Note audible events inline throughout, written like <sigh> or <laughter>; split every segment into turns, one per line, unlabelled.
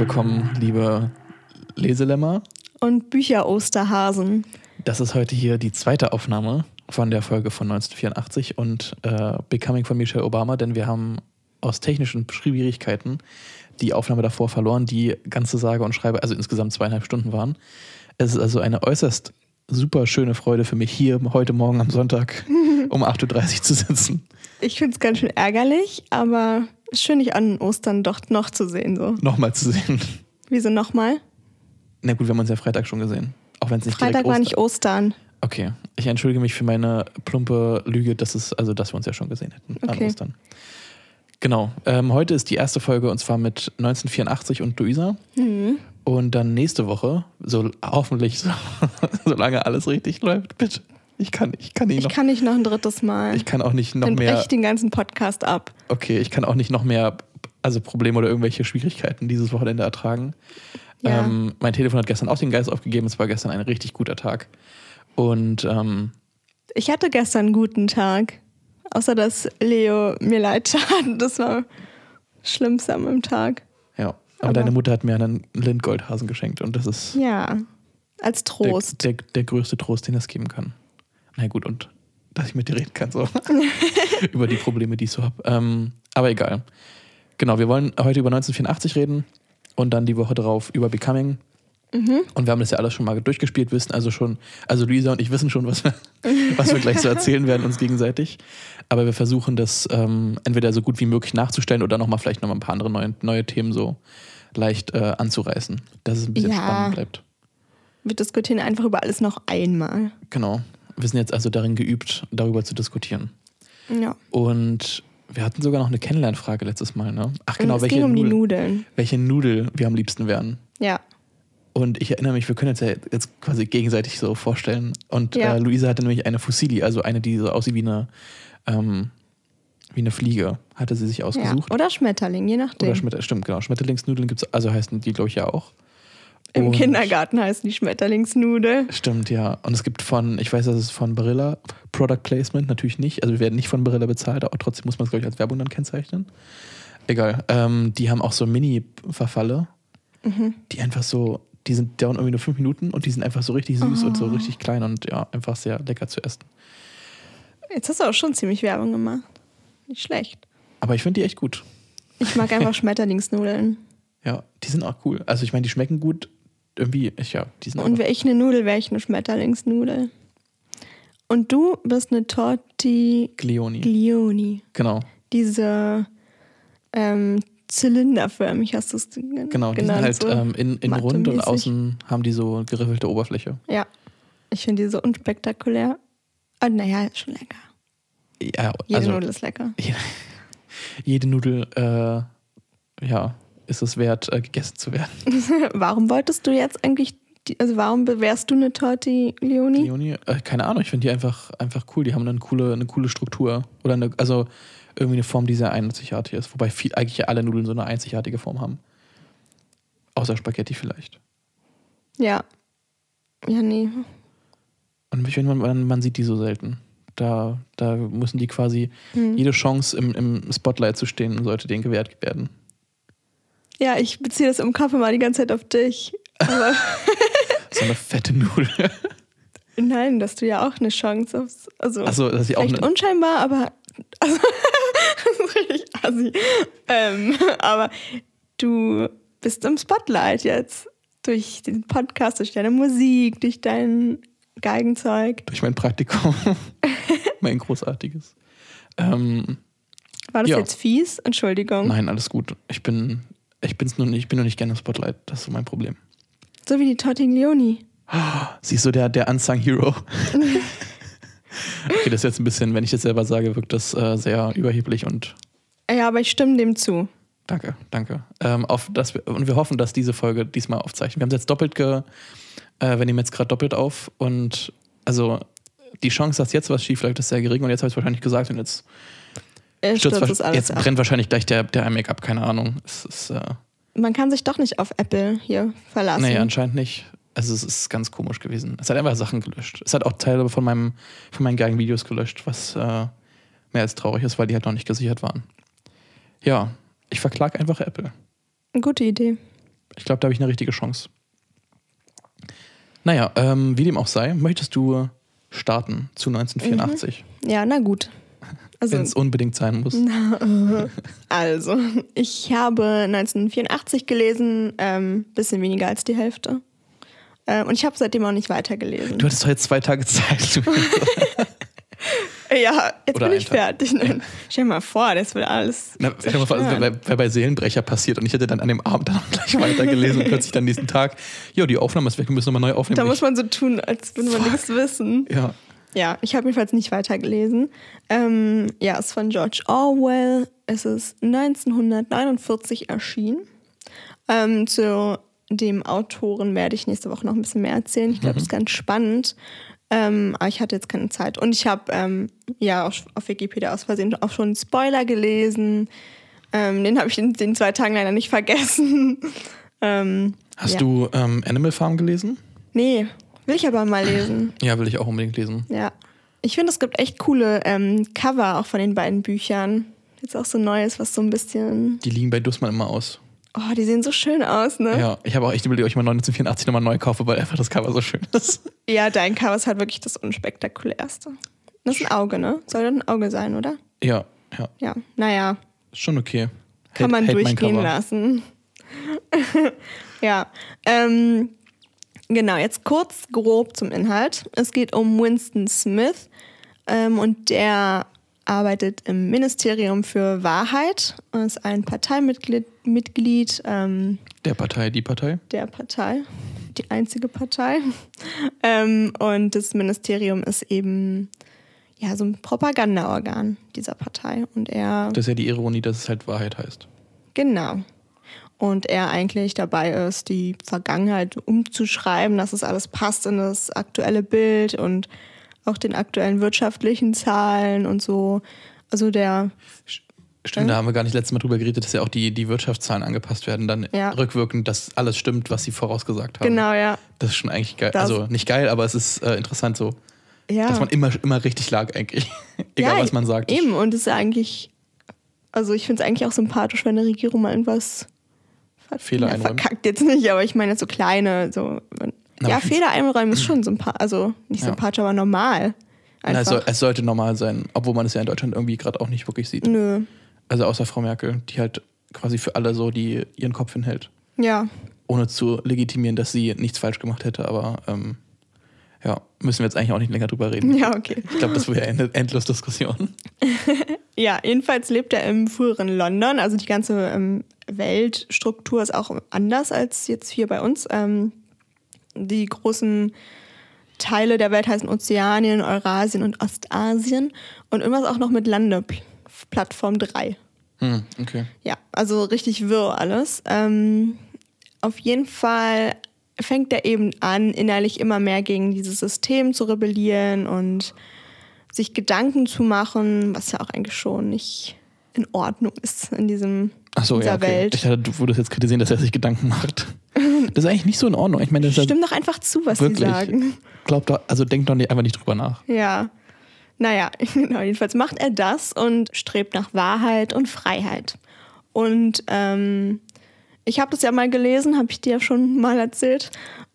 willkommen, liebe Leselämmer.
Und Bücher-Osterhasen.
Das ist heute hier die zweite Aufnahme von der Folge von 1984 und äh, Becoming von Michelle Obama, denn wir haben aus technischen Schwierigkeiten die Aufnahme davor verloren, die ganze sage und schreibe, also insgesamt zweieinhalb Stunden waren. Es ist also eine äußerst super schöne Freude für mich, hier heute Morgen am Sonntag <laughs> um 8.30 Uhr zu sitzen.
Ich finde es ganz schön ärgerlich, aber schön, dich an Ostern doch noch zu sehen. So.
Nochmal zu sehen.
Wieso nochmal?
Na gut, wir haben uns ja Freitag schon gesehen. Auch wenn es nicht
Freitag war nicht Ostern.
Okay, ich entschuldige mich für meine plumpe Lüge, dass es, also dass wir uns ja schon gesehen hätten
okay.
an Ostern. Genau. Ähm, heute ist die erste Folge und zwar mit 1984 und Luisa.
Mhm.
Und dann nächste Woche, so hoffentlich, so, <laughs> solange alles richtig läuft, bitte. Ich kann, ich kann nicht
Ich
noch.
kann nicht noch ein drittes Mal.
Ich kann auch nicht noch
Dann breche
mehr.
ich den ganzen Podcast ab.
Okay, ich kann auch nicht noch mehr, also Probleme oder irgendwelche Schwierigkeiten dieses Wochenende ertragen.
Ja.
Ähm, mein Telefon hat gestern auch den Geist aufgegeben. Es war gestern ein richtig guter Tag. Und ähm,
Ich hatte gestern einen guten Tag. Außer dass Leo mir leid tat. Das war Schlimmste an meinem Tag.
ja, aber,
Aber-
deine Mutter hat mir einen Lindgoldhasen geschenkt und das ist
Ja. Als
der,
Trost.
der, der größte Trost, den es geben kann. Na gut, und dass ich mit dir reden kann, so <laughs> über die Probleme, die ich so habe. Ähm, aber egal. Genau, wir wollen heute über 1984 reden und dann die Woche darauf über Becoming.
Mhm.
Und wir haben das ja alles schon mal durchgespielt, wissen also schon, also Luisa und ich wissen schon, was wir, <laughs> was wir gleich so erzählen werden uns gegenseitig. Aber wir versuchen das ähm, entweder so gut wie möglich nachzustellen oder nochmal vielleicht nochmal ein paar andere neue, neue Themen so leicht äh, anzureißen, dass es ein bisschen
Ja.
spannend bleibt.
Wir diskutieren einfach über alles noch einmal.
Genau. Wir sind jetzt also darin geübt, darüber zu diskutieren.
Ja.
Und wir hatten sogar noch eine Kennenlernfrage letztes Mal, ne? Ach genau,
es
welche,
ging um die
Nudel,
Nudeln.
welche Nudel wir am liebsten wären.
Ja.
Und ich erinnere mich, wir können uns ja jetzt quasi gegenseitig so vorstellen. Und
Ja.
äh, Luisa hatte nämlich eine Fusilli, also eine, die so aussieht wie eine, ähm, wie eine Fliege, hatte sie sich
ja.
ausgesucht.
Oder Schmetterling, je nachdem.
Oder Schmetter, stimmt, genau. Schmetterlingsnudeln gibt es, also heißen die, glaube ich, ja auch.
Im
Und-
Kindergarten heißen die Schmetterlingsnudel.
Stimmt, ja. Und es gibt von, ich weiß, das ist von Barilla, Product Placement natürlich nicht. Also wir werden nicht von Barilla bezahlt, aber trotzdem muss man es, glaube ich, als Werbung dann kennzeichnen. Egal. Ähm, die haben auch so Mini-Verfalle,
Mhm.
die einfach so, die sind dauern irgendwie nur fünf Minuten und die sind einfach so richtig süß und so
Oh.
richtig klein und ja, einfach sehr lecker zu essen.
Jetzt hast du auch schon ziemlich Werbung gemacht. Nicht schlecht.
Aber ich finde die echt gut.
Ich mag einfach <laughs> Schmetterlingsnudeln.
Ja, die sind auch cool. Also ich meine, die schmecken gut. Irgendwie, ich, ja, die sind
Und wäre ich eine Nudel, wäre ich eine Schmetterlingsnudel. Und du bist eine Tortiglioni.
Glioni. Genau,
Diese ähm, zylinderförmig hast du es gen-
genau. Die sind
genannt.
halt
so.
ähm, innen in rund und außen haben die so geriffelte Oberfläche.
Ja. Ich finde die so unspektakulär. Ah, naja, ist schon lecker.
Ja,
Jede
also
Nudel ist lecker.
jede, <laughs> jede Nudel, äh, ja, ist es wert, äh, gegessen zu werden. <laughs>
warum wolltest du jetzt eigentlich, also warum wärst du eine Tortiglioni?
Glioni, äh, keine Ahnung, ich finde die einfach, einfach cool. Die haben eine coole, eine coole Struktur. Oder eine, also irgendwie eine Form, die sehr einzigartig ist. Wobei viel, eigentlich alle Nudeln so eine einzigartige Form haben. Außer Spaghetti vielleicht.
Ja. Ja, nee.
Und ich finde, man, man sieht die so selten. Da, da müssen die quasi,
Hm.
jede Chance im, im Spotlight zu stehen, sollte denen gewährt werden.
Ja, ich beziehe das im Kopf immer die ganze Zeit auf dich. <laughs>
So eine fette Nudel.
nein, dass du ja auch eine Chance hast. Also,
Achso, dass ich auch eine,
unscheinbar, aber. <laughs> Also, das ist richtig assi. Ähm, aber du bist im Spotlight jetzt. Durch den Podcast, durch deine Musik, durch dein Geigenzeug.
durch mein Praktikum. <laughs> mein großartiges. Ähm,
War das
Ja.
jetzt fies? Entschuldigung.
nein, alles gut. Ich bin, ich bin's nur nicht, ich bin nur nicht gerne im Spotlight. Das ist so mein Problem.
So wie die Tortiglioni.
Sie ist so der, der Unsung Hero. <laughs> okay, das ist jetzt ein bisschen, wenn ich das selber sage, wirkt das äh, sehr überheblich und
Ja, aber ich stimme dem zu.
danke, danke. Ähm, auf das wir, und wir hoffen, dass diese Folge diesmal aufzeichnen. Wir haben es jetzt doppelt ge, äh, wir nehmen jetzt gerade doppelt auf und also die Chance, dass jetzt was schief läuft, ist sehr gering und jetzt habe ich es wahrscheinlich gesagt und jetzt
Er
stürzt
stürzt
wahrsch-
alles
jetzt
ab.
brennt wahrscheinlich gleich der, der iMake-up, keine Ahnung. Es ist, äh,
Man kann sich doch nicht auf Apple hier verlassen.
nee, anscheinend nicht. Also es ist ganz komisch gewesen. Es hat einfach Sachen gelöscht. Es hat auch Teile von, meinem, von meinen Geigen-Videos gelöscht, was äh, mehr als traurig ist, weil die halt noch nicht gesichert waren. Ja, ich verklag einfach Apple.
Gute Idee.
Ich glaube, da habe ich eine richtige Chance. Naja, ähm, wie dem auch sei, möchtest du starten zu 1984,
Ja, na gut. Also,
wenn es unbedingt sein muss. <laughs>
also, ich habe 1984 gelesen, ähm, bisschen weniger als die Hälfte. Ähm, und ich habe seitdem auch nicht weitergelesen.
Du hattest doch jetzt zwei Tage Zeit. <laughs>
ja, jetzt
Oder
bin ich fertig. Ne? Stell dir mal vor, das wird alles.
Na, stell dir mal vor, also, wäre wär bei Seelenbrecher passiert und ich hätte dann an dem Abend dann auch gleich weitergelesen und plötzlich dann nächsten Tag, jo, die Aufnahme ist weg, wir müssen nochmal neu aufnehmen.
da muss man so tun, als würde man nichts wissen.
ja,
Ja, ich habe jedenfalls nicht weitergelesen. Ähm, ja, es ist von George Orwell. Es ist 1949 erschienen. Ähm, zu dem Autoren werde ich nächste Woche noch ein bisschen mehr erzählen. Ich glaube, das ist ganz spannend. Ähm, aber ich hatte jetzt keine Zeit. Und ich habe ähm, ja auf, auf Wikipedia aus Versehen auch schon einen Spoiler gelesen. Ähm, den habe ich in den zwei Tagen leider nicht vergessen. <laughs> ähm,
Hast
ja.
du ähm, Animal Farm gelesen?
Nee, will ich aber mal lesen. <clears throat>
Ja, will ich auch unbedingt lesen.
Ja. Ich finde, es gibt echt coole ähm, Cover auch von den beiden Büchern. Jetzt auch so Neues, was so ein bisschen.
Die liegen bei Dussmann immer aus.
Oh, die sehen so schön aus, ne?
Ja, ich habe auch echt überlegt, ob ich mal 1984 nochmal neu kaufe, weil einfach das Cover so schön ist. <laughs>
Ja, dein Cover ist halt wirklich das unspektakulärste. Das ist ein Auge, ne? Soll das ein Auge sein, oder?
Ja, ja,
Ja. Naja,
ist schon okay.
kann man durchgehen lassen. <laughs> ja. Ähm, genau, jetzt kurz grob zum Inhalt. Es geht um Winston Smith ähm, und der arbeitet im Ministerium für Wahrheit und ist ein Parteimitglied Mitglied, ähm,
Der Partei, die Partei.
der Partei, die einzige Partei. <laughs> Ähm, und das Ministerium ist eben ja so ein Propagandaorgan dieser Partei. Und er
Das ist ja die Ironie, dass es halt Wahrheit heißt.
Genau. Und er eigentlich dabei ist, die Vergangenheit umzuschreiben, dass es alles passt in das aktuelle Bild und auch den aktuellen wirtschaftlichen Zahlen und so. Also der,
Stimmt, da haben wir gar nicht letztes Mal drüber geredet, dass ja auch die, die Wirtschaftszahlen angepasst werden, dann
Ja.
rückwirkend, dass alles stimmt, was sie vorausgesagt haben.
genau, ja.
Das ist schon eigentlich geil.
Das-
also nicht geil, aber es ist äh, interessant so,
Ja,
dass man immer, immer richtig lag eigentlich. <laughs> Egal,
ja,
was man sagt.
Eben, und es ist eigentlich, also ich finde es eigentlich auch sympathisch, wenn eine Regierung mal irgendwas
Fehler
ja,
einräumt.
verkackt jetzt nicht, aber ich meine so kleine, so.
Na,
ja, Fehler einräumen ist schon sympathisch, also nicht
Ja.
sympathisch, aber normal.
Na, es, soll, es sollte normal sein, obwohl man es ja in Deutschland irgendwie gerade auch nicht wirklich sieht.
Nö.
Also außer Frau Merkel, die halt quasi für alle so die ihren Kopf hinhält.
Ja,
Ohne zu legitimieren, dass sie nichts falsch gemacht hätte, aber ähm, ja, müssen wir jetzt eigentlich auch nicht länger drüber reden.
ja, okay.
Ich glaube, das wäre eine endlos Diskussion. <laughs>
Ja, jedenfalls lebt er im früheren London. Also die ganze ähm, Weltstruktur ist auch anders als jetzt hier bei uns. Ähm, die großen Teile der Welt heißen Ozeanien, Eurasien und Ostasien. Und irgendwas auch noch mit Landeplattform 3.
Hm, okay.
Ja, also richtig wirr alles. Ähm, auf jeden Fall fängt er eben an, innerlich immer mehr gegen dieses System zu rebellieren und sich Gedanken zu machen, was ja auch eigentlich schon nicht in Ordnung ist in diesem
Achso,
dieser
ja, okay.
Welt.
Ich dachte, du würdest jetzt kritisieren, dass er sich Gedanken macht. <laughs> Das ist eigentlich nicht so in Ordnung. Ich meine, das
Stimmt doch einfach zu, was sie
wirklich.
sagen.
Glaubt doch, also denkt doch nicht, einfach nicht drüber nach.
Ja. Naja, <laughs> genau, jedenfalls macht er das und strebt nach Wahrheit und Freiheit. Und ähm, ich habe das ja mal gelesen, habe ich dir ja schon mal erzählt.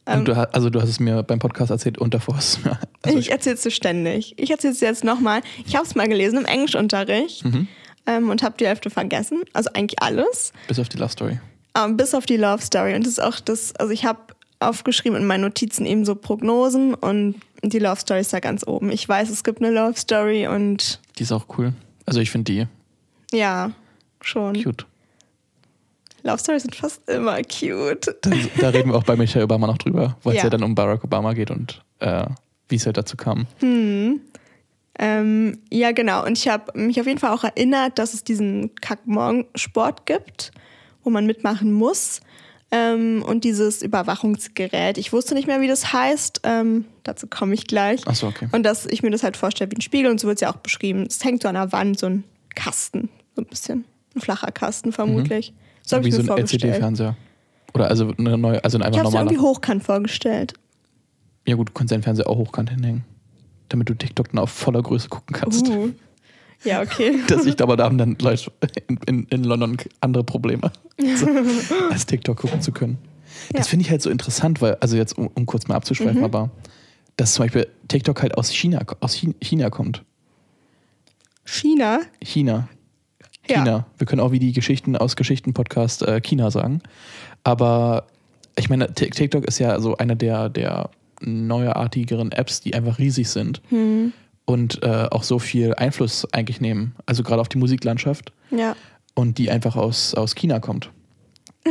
Ähm,
Und du, ha- also du hast es mir beim Podcast erzählt und davor hast du mir. <laughs> Also
ich erzähle es dir ständig. Ich erzähle es dir jetzt nochmal. Ich habe es mal gelesen im Englischunterricht
Mhm.
ähm, und habe die Hälfte vergessen. Also eigentlich alles.
bis auf die Love Story.
Ähm, bis auf die Love Story. Und das ist auch das, also ich habe aufgeschrieben in meinen Notizen eben so Prognosen und die Love Story ist da ganz oben. Ich weiß, es gibt eine Love Story und
Die ist auch cool. Also ich finde die
ja, schon.
cute.
Love Stories sind fast immer cute.
Da, da reden wir auch bei Michelle Obama noch drüber, weil es
Ja.
ja dann um Barack Obama geht und äh, wie es halt dazu kam.
Ähm, ja, genau. Und ich habe mich auf jeden Fall auch erinnert, dass es diesen Kack-Morgen-Sport gibt, wo man mitmachen muss. Ähm, und dieses Überwachungsgerät. Ich wusste nicht mehr, wie das heißt. Ähm, dazu komme ich gleich.
Achso, okay.
Und dass ich mir das halt vorstelle wie ein Spiegel. Und so wird es ja auch beschrieben. Es hängt so an der Wand, so ein Kasten. So ein bisschen. Ein flacher Kasten vermutlich. So habe
wie
ich
so ein. LCD-Fernseher. Oder also eine neue, also ein
Ich
einfach
habe es irgendwie
normaler.
hochkant vorgestellt.
Ja gut, du kannst deinen Fernseher auch hochkant hinhängen. Damit du TikTok dann auf voller Größe gucken kannst.
Uh. Ja, okay. <laughs>
Das ich aber da haben dann Leute in, in, in London andere Probleme, <laughs> so, als TikTok gucken zu können. Das
Ja.
finde ich halt so interessant, weil, also jetzt, um, um kurz mal abzuschweifen,
Mhm.
aber dass zum Beispiel TikTok halt aus China, aus China kommt.
China?
China.
Ja.
China. Wir können auch wie die Geschichten aus Geschichten-Podcast äh, China sagen. Aber ich meine, Tik- TikTok ist ja so eine der, der neuartigeren Apps, die einfach riesig sind
Hm.
und äh, auch so viel Einfluss eigentlich nehmen. Also gerade auf die Musiklandschaft
Ja.
und die einfach aus, aus China kommt. <laughs>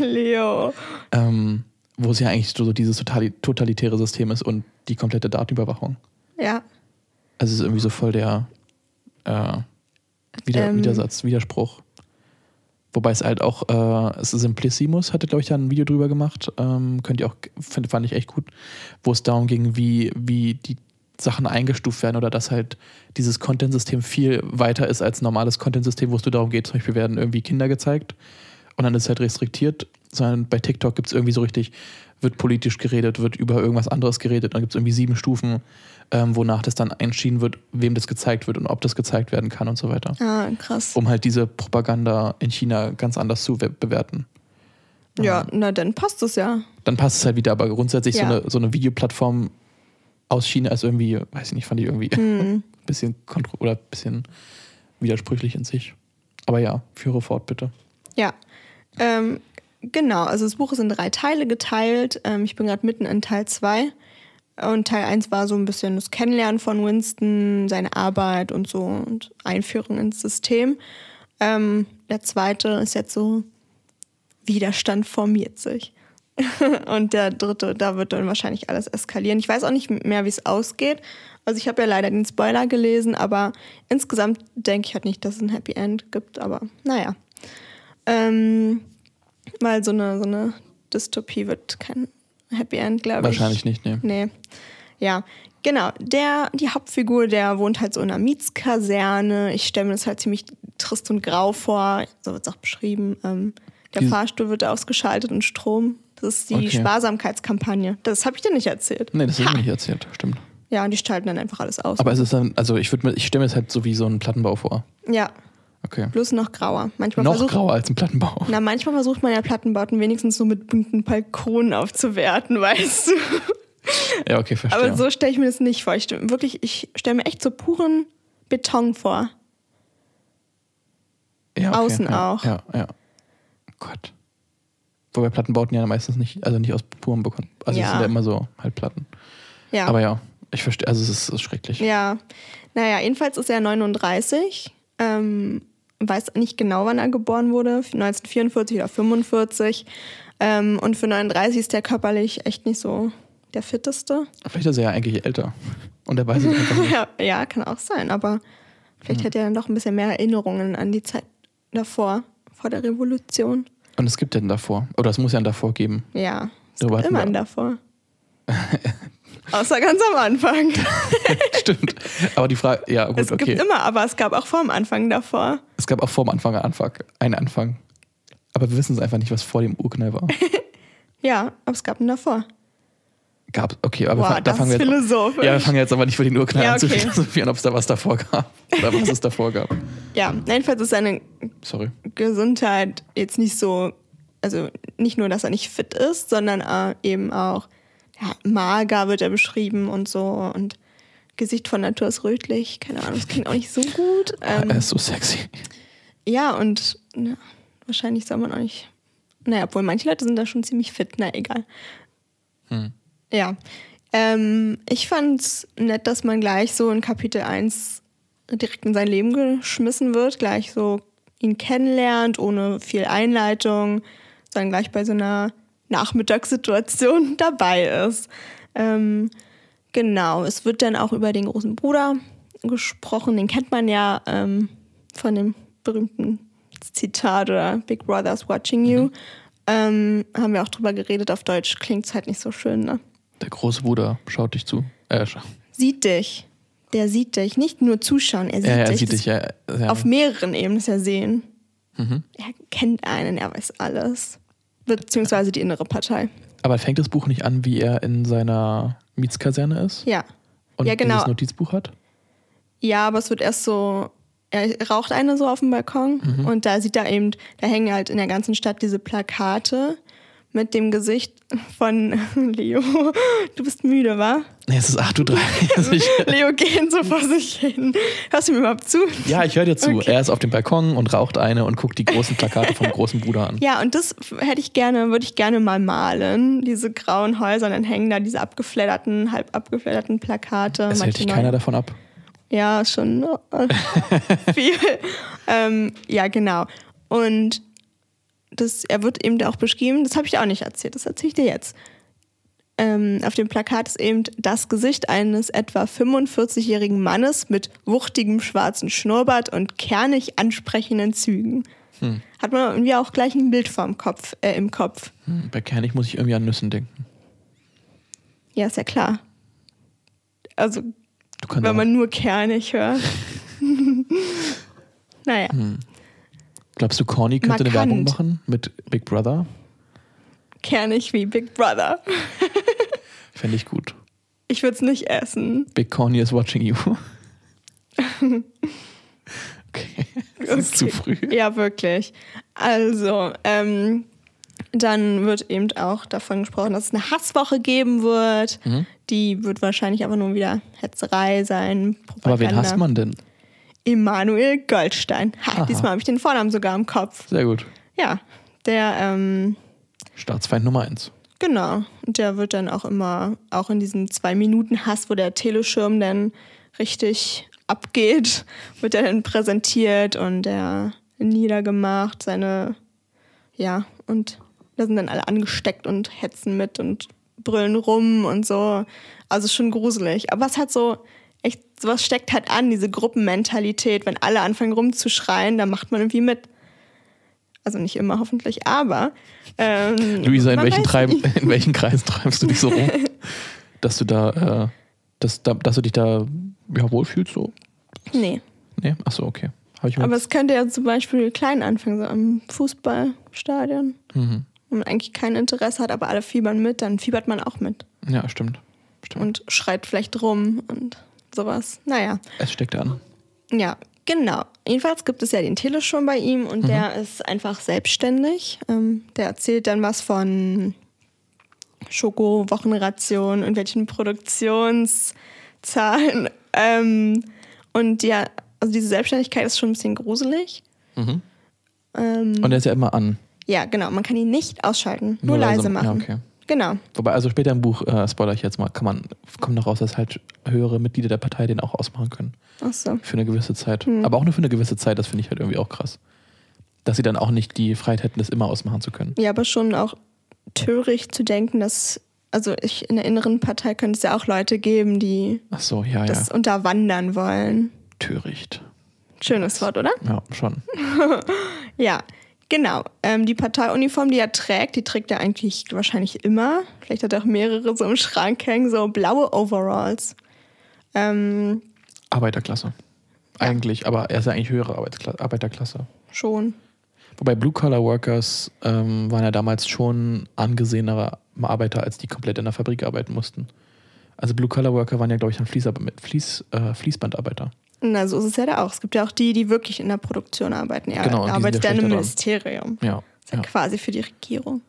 Leo.
Ähm, wo es ja eigentlich so dieses totali totalitäre System ist und die komplette Datenüberwachung.
Ja.
Also es ist irgendwie so voll der äh, Wider
Ähm.
Widersatz, Widerspruch. Wobei es halt auch, äh, es ist Simplissimus, hatte, glaube ich, da ein Video drüber gemacht. Ähm, könnt ihr auch, find, fand ich echt gut, wo es darum ging, wie, wie die Sachen eingestuft werden oder dass halt dieses Content-System viel weiter ist als normales Content-System, wo es nur darum geht, zum Beispiel werden irgendwie Kinder gezeigt und dann ist es halt restriktiert, sondern bei TikTok gibt es irgendwie so richtig, wird politisch geredet, wird über irgendwas anderes geredet, dann gibt es irgendwie sieben Stufen, ähm, wonach das dann entschieden wird, wem das gezeigt wird und ob das gezeigt werden kann und so weiter.
Ah, krass.
Um halt diese Propaganda in China ganz anders zu we- bewerten.
Ja, na dann passt es ja.
Dann passt es halt wieder, aber grundsätzlich
Ja.
so, eine, so eine Videoplattform aus China ist irgendwie, weiß ich nicht, fand ich irgendwie ein <laughs>
Hm.
bisschen kontro oder ein bisschen widersprüchlich in sich. Aber ja, führe fort, bitte.
Ja. Ähm, genau, also das Buch ist in drei Teile geteilt. Ähm, ich bin gerade mitten in Teil 2. Und Teil 1 war so ein bisschen das Kennenlernen von Winston, seine Arbeit und so und Einführung ins System. Ähm, der zweite ist jetzt so, Widerstand formiert sich. <laughs> und der dritte, da wird dann wahrscheinlich alles eskalieren. Ich weiß auch nicht mehr, wie es ausgeht. Also ich habe ja leider den Spoiler gelesen, aber insgesamt denke ich halt nicht, dass es ein Happy End gibt. Aber naja. Ähm, weil so eine, so eine Dystopie wird kein Happy End, glaube ich.
Wahrscheinlich nicht, nee.
Nee. Ja, genau. Der, die Hauptfigur, der wohnt halt so in einer Mietskaserne. Ich stelle mir das halt ziemlich trist und grau vor. So wird es auch beschrieben. Ähm, der
Die-
Fahrstuhl wird ausgeschaltet und Strom. Das ist die
Okay.
Sparsamkeitskampagne. Das habe ich dir nicht erzählt.
Nee, das ist mir nicht erzählt, stimmt.
Ja, und die schalten dann einfach alles aus.
Aber es ist dann, also ich würde ich stelle mir das halt so wie so einen Plattenbau vor.
ja,
Okay.
bloß noch grauer. Manchmal
Noch
versucht,
grauer als ein Plattenbau.
Na, manchmal versucht man ja Plattenbauten wenigstens so mit bunten Balkonen aufzuwerten, <laughs> weißt du.
Ja, okay, verstehe.
Aber so stelle ich mir das nicht vor. Ich stell, wirklich, ich stelle mir echt so puren Beton vor.
ja, okay,
außen
ja,
auch.
Ja, ja. Gott. Wobei Plattenbauten ja meistens nicht, also nicht aus purem bekommen. Also es
Ja.
sind ja immer so halt Platten.
Ja.
Aber ja, ich verstehe, also es ist, es ist schrecklich.
ja. Naja, jedenfalls ist er 39. Ähm, weiß nicht genau, wann er geboren wurde. 1944 oder 45. Ähm, und für 39 ist der körperlich echt nicht so der fitteste.
Vielleicht ist er ja eigentlich älter. Und er weiß es einfach nicht. <laughs>
Ja, ja, kann auch sein, aber vielleicht hat er dann doch ein bisschen mehr Erinnerungen an die Zeit davor, vor der Revolution.
Und es gibt ja einen davor. Oder es muss ja einen davor geben.
Ja, es
Darüber
gibt immer einen davor. <laughs> Außer ganz am Anfang. <laughs>
Stimmt. Aber die Frage, ja, gut,
es
okay.
gibt immer, aber es gab auch vor dem Anfang davor.
Es gab auch vor dem Anfang einen Anfang. Aber wir wissen es einfach nicht, was vor dem Urknall war. <laughs>
Ja, aber es gab einen davor.
Gab okay, aber
Boah,
da fangen wir jetzt. Ja, wir fangen jetzt aber nicht für den Urknall
Ja,
an zu philosophieren, <laughs> ob es da was davor gab. Oder was es davor gab.
Ja, jedenfalls ist seine
Sorry.
Gesundheit jetzt nicht so, also nicht nur, dass er nicht fit ist, sondern eben auch mager wird er beschrieben und so und Gesicht von Natur ist rötlich, keine Ahnung, das klingt auch nicht so gut. <laughs> Ähm,
er ist so sexy.
ja, und na, wahrscheinlich soll man auch nicht, naja, obwohl manche Leute sind da schon ziemlich fit, na egal.
Hm.
Ja, ähm, ich fand's nett, dass man gleich so in Kapitel 1 direkt in sein Leben geschmissen wird, gleich so ihn kennenlernt, ohne viel Einleitung, sondern gleich bei so einer Nachmittagssituation <laughs> dabei ist. Ähm, genau, es wird dann auch über den großen Bruder gesprochen, den kennt man ja ähm, von dem berühmten Zitat oder Big Brother's Watching You. Ähm, haben wir auch drüber geredet, auf Deutsch klingt's halt nicht so schön, ne?
Der große Bruder schaut dich zu. Äh, scha
Sieht dich. Der sieht dich. Nicht nur zuschauen, er sieht
ja, ja,
dich.
sieht dich, ja. ja.
Auf mehreren Ebenen ist er sehen.
Mhm.
Er kennt einen, er weiß alles. Beziehungsweise die innere Partei.
Aber fängt das Buch nicht an, wie er in seiner Mietskaserne ist
Ja.
und
Ja, genau.
dieses Notizbuch hat?
Ja, aber es wird erst so. Er raucht eine so auf dem Balkon
Mhm.
und da sieht er eben, da hängen halt in der ganzen Stadt diese Plakate mit dem Gesicht von <laughs> Leo. Du bist müde, wa?
Nee, es ist 8.30 Uhr. <laughs>
Leo geht so vor sich hin. Hörst du mir überhaupt zu?
ja, ich höre dir zu.
Okay.
Er ist auf dem Balkon und raucht eine und guckt die großen Plakate vom <laughs> großen Bruder an.
Ja, und das hätte ich gerne, würde ich gerne mal malen. Diese grauen Häuser, und dann hängen da diese abgefledderten, halb abgefledderten Plakate.
Es hält dich keiner davon ab.
Ja, schon äh, viel. ähm, ja, genau. Und das, er wird eben auch beschrieben, das habe ich dir auch nicht erzählt, das erzähle ich dir jetzt. Ähm, auf dem Plakat ist eben das Gesicht eines etwa 45-jährigen Mannes mit wuchtigem schwarzen Schnurrbart und kernig ansprechenden Zügen.
Hm.
Hat man irgendwie auch gleich ein Bild vorm Kopf, äh, im Kopf.
Hm, Bei Kernig muss ich irgendwie an Nüssen denken.
Ja, ist ja klar. Also, wenn man nur kernig hört. <laughs> naja.
Hm. Glaubst du, Corny könnte eine
Markant.
Werbung machen mit Big Brother?
kernig wie Big Brother. <laughs>
Fände ich gut.
Ich würde es nicht essen.
Big Corny is watching you. <laughs> okay. Das ist zu früh.
Ja, wirklich. Also, ähm, dann wird eben auch davon gesprochen, dass es eine Hasswoche geben wird.
Mhm.
Die wird wahrscheinlich aber nur wieder Hetzerei sein.
Aber wen
Propaganda.
hasst man denn?
Emanuel Goldstein. Ha,
Aha.
diesmal habe ich den Vornamen sogar im Kopf.
Sehr gut.
Ja, der, ähm,
Staatsfeind Nummer eins.
genau. Und der wird dann auch immer, auch in diesem Zwei-Minuten-Hass, wo der Teleschirm dann richtig abgeht, wird er dann präsentiert und der niedergemacht, seine, ja, und da sind dann alle angesteckt und hetzen mit und brüllen rum und so. Also schon gruselig. Aber es hat so, echt, sowas steckt halt an, diese Gruppenmentalität. Wenn alle anfangen rumzuschreien, dann macht man irgendwie mit. Also nicht immer hoffentlich, aber. Ähm,
Luisa, in welchen,
nicht.
in welchen Kreisen treibst du dich so rum? <laughs> dass du da, äh, dass, da, dass du dich da ja, wohlfühlst so?
Nee.
Nee? Achso, okay.
Aber es könnte ja zum Beispiel klein anfangen, so am Fußballstadion.
mhm.
Wenn man eigentlich kein Interesse hat, aber alle fiebern mit, dann fiebert man auch mit.
Ja, stimmt. stimmt.
Und schreit vielleicht rum und sowas. Naja.
es steckt an.
Ja, genau. Jedenfalls gibt es ja den Teleschirm bei ihm und der ist einfach selbstständig. Ähm, der erzählt dann was von Schoko, Wochenration, irgendwelchen Produktionszahlen. <laughs> Ähm, und ja, also diese Selbstständigkeit ist schon ein bisschen gruselig.
Mhm.
Ähm,
Und er ist ja immer an.
ja, genau. Man kann ihn nicht ausschalten, nur, leise, machen.
Ja, okay.
Genau.
Wobei, also später im Buch, äh, spoiler ich jetzt mal, kann man, kommt noch raus, dass halt höhere Mitglieder der Partei den auch ausmachen können.
Ach so.
Für eine gewisse Zeit.
Hm.
Aber auch nur für eine gewisse Zeit, das finde ich halt irgendwie auch krass. Dass sie dann auch nicht die Freiheit hätten, das immer ausmachen zu können.
Ja, aber schon auch töricht zu denken, dass, also ich, in der inneren Partei könnte es ja auch Leute geben, die
Ach so, ja,
das
ja.
unterwandern wollen.
Töricht.
Schönes Wort, oder?
Ja, schon. <laughs>
Ja, genau. Ähm, die Parteiuniform, die er trägt, die trägt er eigentlich wahrscheinlich immer. Vielleicht hat er auch mehrere so im Schrank hängen, so blaue Overalls. Ähm,
Arbeiterklasse. Eigentlich, aber er ist ja eigentlich höhere Arbeitskla Arbeiterklasse.
schon.
Wobei Blue-Collar-Workers ähm, waren ja damals schon angesehenere Arbeiter, als die komplett in der Fabrik arbeiten mussten. Also Blue-Collar-Worker waren ja, glaube ich, dann Fließar mit Fließ, äh, Fließbandarbeiter.
Na, so ist es ja da auch. Es gibt ja auch die, die wirklich in der Produktion arbeiten. Er
Genau,
arbeitet
ja
dann im Ministerium.
Ja.
Ist ja,
ja.
quasi für die Regierung.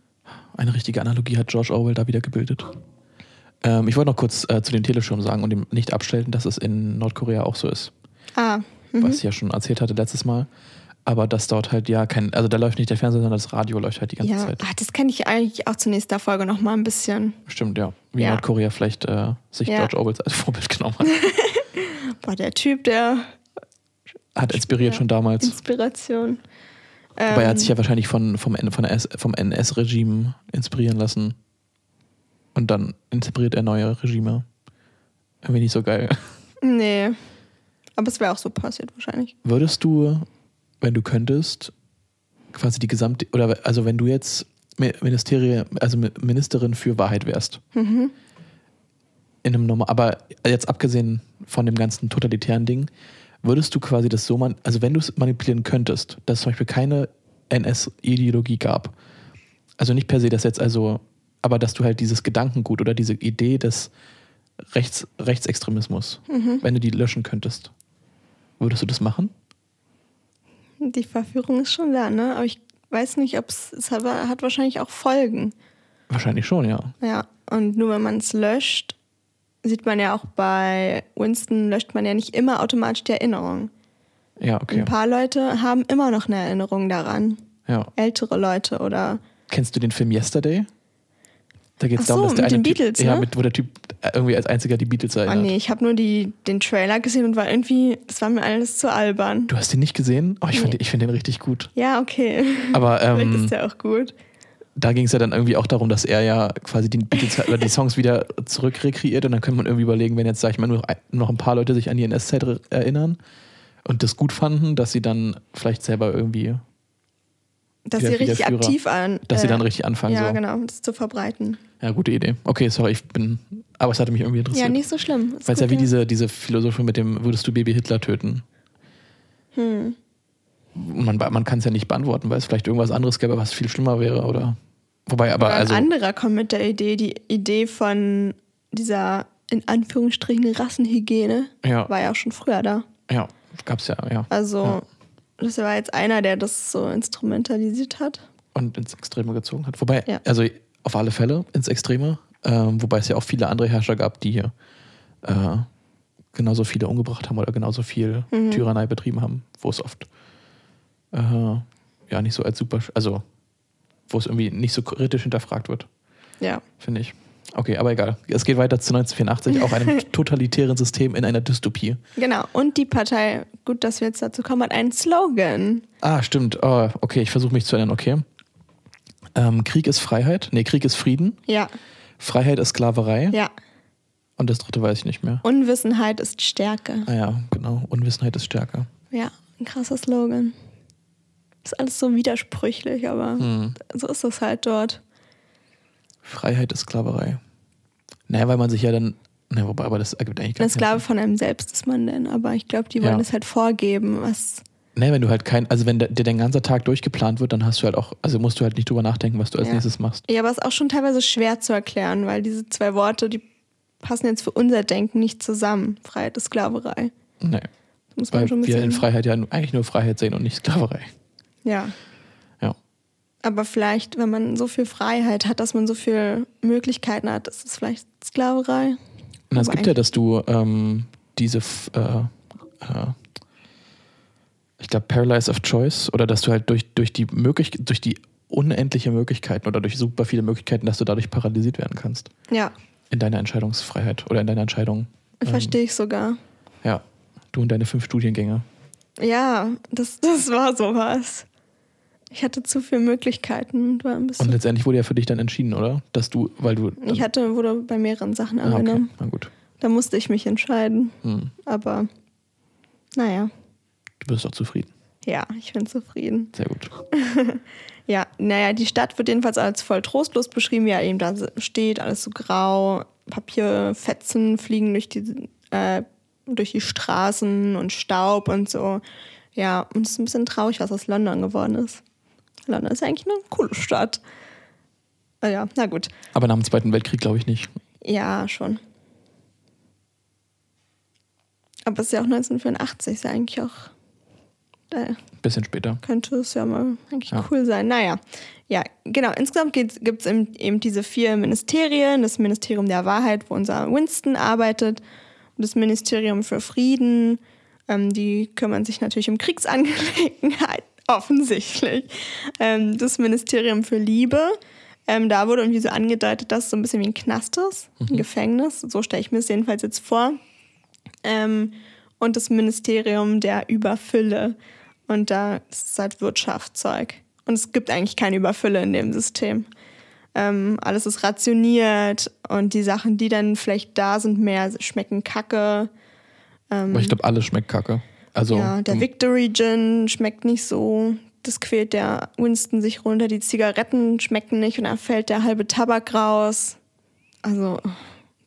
Eine richtige Analogie hat George Orwell da wieder gebildet. Ähm, ich wollte noch kurz äh, zu dem Teleschirm sagen und ihm nicht abstellen, dass es in Nordkorea auch so ist.
Ah, mhm.
Was ich ja schon erzählt hatte letztes Mal. Aber dass dort halt ja kein, also da läuft nicht der Fernseher, sondern das Radio läuft halt die ganze
ja.
Zeit.
Ah, das kann ich eigentlich auch zur nächsten Folge noch mal ein bisschen.
Stimmt, ja. Wie
Ja.
Nordkorea vielleicht äh, sich. George Orwell als <laughs> Vorbild genommen hat. <laughs>
Boah, der Typ, der
Hat inspiriert
Ja.
schon damals.
Inspiration.
Aber er hat
Ähm,
sich ja wahrscheinlich von, vom, von vom NS-Regime inspirieren lassen. Und dann inspiriert er neue Regime. Irgendwie nicht so geil.
Nee. Aber es wäre auch so passiert wahrscheinlich.
Würdest du, wenn du könntest, quasi die gesamte, oder also wenn du jetzt Mi- Ministerie, also Mi- Ministerin für Wahrheit wärst,
Mhm.
in einem normal, aber jetzt abgesehen von dem ganzen totalitären Ding, würdest du quasi das so man, also wenn du es manipulieren könntest, dass es zum Beispiel keine NS-Ideologie gab, also nicht per se das jetzt also, aber dass du halt dieses Gedankengut oder diese Idee des Rechts, Rechtsextremismus,
Mhm.
wenn du die löschen könntest, würdest du das machen?
Die Verführung ist schon da, ne? Aber ich weiß nicht, ob es. Hat, hat wahrscheinlich auch Folgen.
Wahrscheinlich schon, ja.
Ja, und nur wenn man es löscht, sieht man ja auch bei Winston, löscht man ja nicht immer automatisch die Erinnerung.
Ja, okay.
Ein paar Leute haben immer noch eine Erinnerung daran.
Ja.
Ältere Leute oder.
Kennst du den Film Yesterday? Da geht es
so,
darum, dass der
mit den
typ,
Beatles,
ja,
ne?
mit, wo der Typ irgendwie als einziger die Beatles
Oh
erinnert.
nee, ich habe nur die, den Trailer gesehen und war irgendwie, das war mir alles zu albern.
Du hast den nicht gesehen? Oh, ich finde
Nee.
ich find den richtig gut.
Ja, okay.
Aber <laughs>
Vielleicht
ähm,
ist der auch gut.
Da ging es ja dann irgendwie auch darum, dass er ja quasi die Beatles die Songs wieder zurückrekreiert und dann könnte man irgendwie überlegen, wenn jetzt, sag ich mal, nur noch ein paar Leute sich an die NS-Zeit erinnern und das gut fanden, dass sie dann vielleicht selber irgendwie,
Dass sie richtig
Wiederführer.
aktiv an.
dass sie
äh,
dann richtig anfangen.
Ja,
so.
genau, das zu verbreiten.
Ja, gute Idee. Okay, sorry, ich bin, aber es hatte mich irgendwie interessiert.
Ja, nicht so schlimm.
Weil es ja wie diese, diese Philosophie mit dem, würdest du Baby Hitler töten?
Hm.
Man, man kann es ja nicht beantworten, weil es vielleicht irgendwas anderes gäbe, was viel schlimmer wäre, oder? Wobei, aber
Oder
also.
ein anderer kommt mit der Idee, die Idee von dieser in Anführungsstrichen Rassenhygiene
Ja,
war ja auch schon früher da.
ja, gab's ja, ja.
Also
Ja.
das war jetzt einer, der das so instrumentalisiert hat.
Und ins Extreme gezogen hat. Wobei,
Ja.
also auf alle Fälle ins Extreme, ähm, wobei es ja auch viele andere Herrscher gab, die äh, genauso viele umgebracht haben oder genauso viel
Mhm.
Tyrannei betrieben haben, wo es oft äh, ja nicht so als super, also wo es irgendwie nicht so kritisch hinterfragt wird.
Ja.
finde ich. Okay, aber egal. Es geht weiter zu 1984, auch einem <laughs> totalitären System in einer Dystopie.
Genau. Und die Partei, gut, dass wir jetzt dazu kommen, hat einen Slogan.
Ah, stimmt. Oh, okay, ich versuche mich zu erinnern, okay. Ähm, Krieg ist Freiheit. Nee, Krieg ist Frieden.
Ja,
Freiheit ist Sklaverei.
ja.
Und das dritte weiß ich nicht mehr.
Unwissenheit ist Stärke.
Ah ja, genau. Unwissenheit ist stärker.
Ja, ein krasser Slogan. Ist alles so widersprüchlich, aber
Hm.
so ist das halt dort.
Freiheit ist Sklaverei. Naja, weil man sich ja dann. Na, wobei, aber das ergibt eigentlich
Ein
keinen
Sklave von einem selbst ist man denn, aber ich glaube, die
Ja.
wollen es halt vorgeben, was.
Nee, wenn du halt kein, also wenn der- dir dein ganzer Tag durchgeplant wird, dann hast du halt auch, also musst du halt nicht drüber nachdenken, was du als
Ja.
nächstes machst.
Ja, aber es ist auch schon teilweise schwer zu erklären, weil diese zwei Worte, die passen jetzt für unser Denken nicht zusammen. Freiheit ist Sklaverei.
Nee.
Das muss man
Weil
schon
wir in Freiheit ja eigentlich nur Freiheit sehen und nicht Sklaverei.
Ja.
Ja.
Aber vielleicht, wenn man so viel Freiheit hat, dass man so viele Möglichkeiten hat, ist es vielleicht Sklaverei.
Und es gibt ja, dass du ähm, diese, äh, äh, ich glaube, Paralyze of Choice, oder dass du halt durch, durch die möglich durch die unendliche Möglichkeiten oder durch super viele Möglichkeiten, dass du dadurch paralysiert werden kannst.
Ja,
In deiner Entscheidungsfreiheit oder in deiner Entscheidung. Ähm,
verstehe ich sogar.
Ja. Du und deine fünf Studiengänge.
Ja, das, das war sowas. Ich hatte zu viele Möglichkeiten und war ein
Und
bisschen.
letztendlich wurde ja für dich dann entschieden, oder? Dass du, weil du.
Ich hatte, wurde bei mehreren Sachen
ah, okay.
angenommen.
Na gut.
Da musste ich mich entscheiden.
Hm.
Aber naja,
Du bist doch zufrieden.
ja, ich bin zufrieden.
Sehr gut. <laughs>
Ja, naja, die Stadt wird jedenfalls als voll trostlos beschrieben, wie er eben da steht, alles so grau, Papierfetzen fliegen durch die, äh, durch die Straßen und Staub und so. Ja, und es ist ein bisschen traurig, was aus London geworden ist. London ist eigentlich eine coole Stadt. Ah ja, na gut.
Aber nach dem Zweiten Weltkrieg glaube ich nicht.
Ja, schon. Aber es ist ja auch 1984, ist ja eigentlich auch. Da
Bisschen später.
könnte es ja mal eigentlich
Ja.
cool sein. Naja, ja, genau. Insgesamt gibt es eben diese vier Ministerien: das Ministerium der Wahrheit, wo unser Winston arbeitet, und das Ministerium für Frieden. Ähm, die kümmern sich natürlich um Kriegsangelegenheiten, <laughs> offensichtlich. Ähm, das Ministerium für Liebe. Ähm, da wurde irgendwie so angedeutet, dass es so ein bisschen wie ein Knast ist, ein Gefängnis. So stelle ich mir es jedenfalls jetzt vor. Ähm, und das Ministerium der Überfülle. Und da ist es halt Wirtschaftszeug. Und es gibt eigentlich keine Überfülle in dem System. Ähm, alles ist rationiert und die Sachen, die dann vielleicht da sind, mehr schmecken kacke.
Aber ich glaube, alles schmeckt kacke. Also,
ja, der
du-
Victory Gin schmeckt nicht so. Das quält der Winston sich runter. Die Zigaretten schmecken nicht und dann fällt der halbe Tabak raus. Also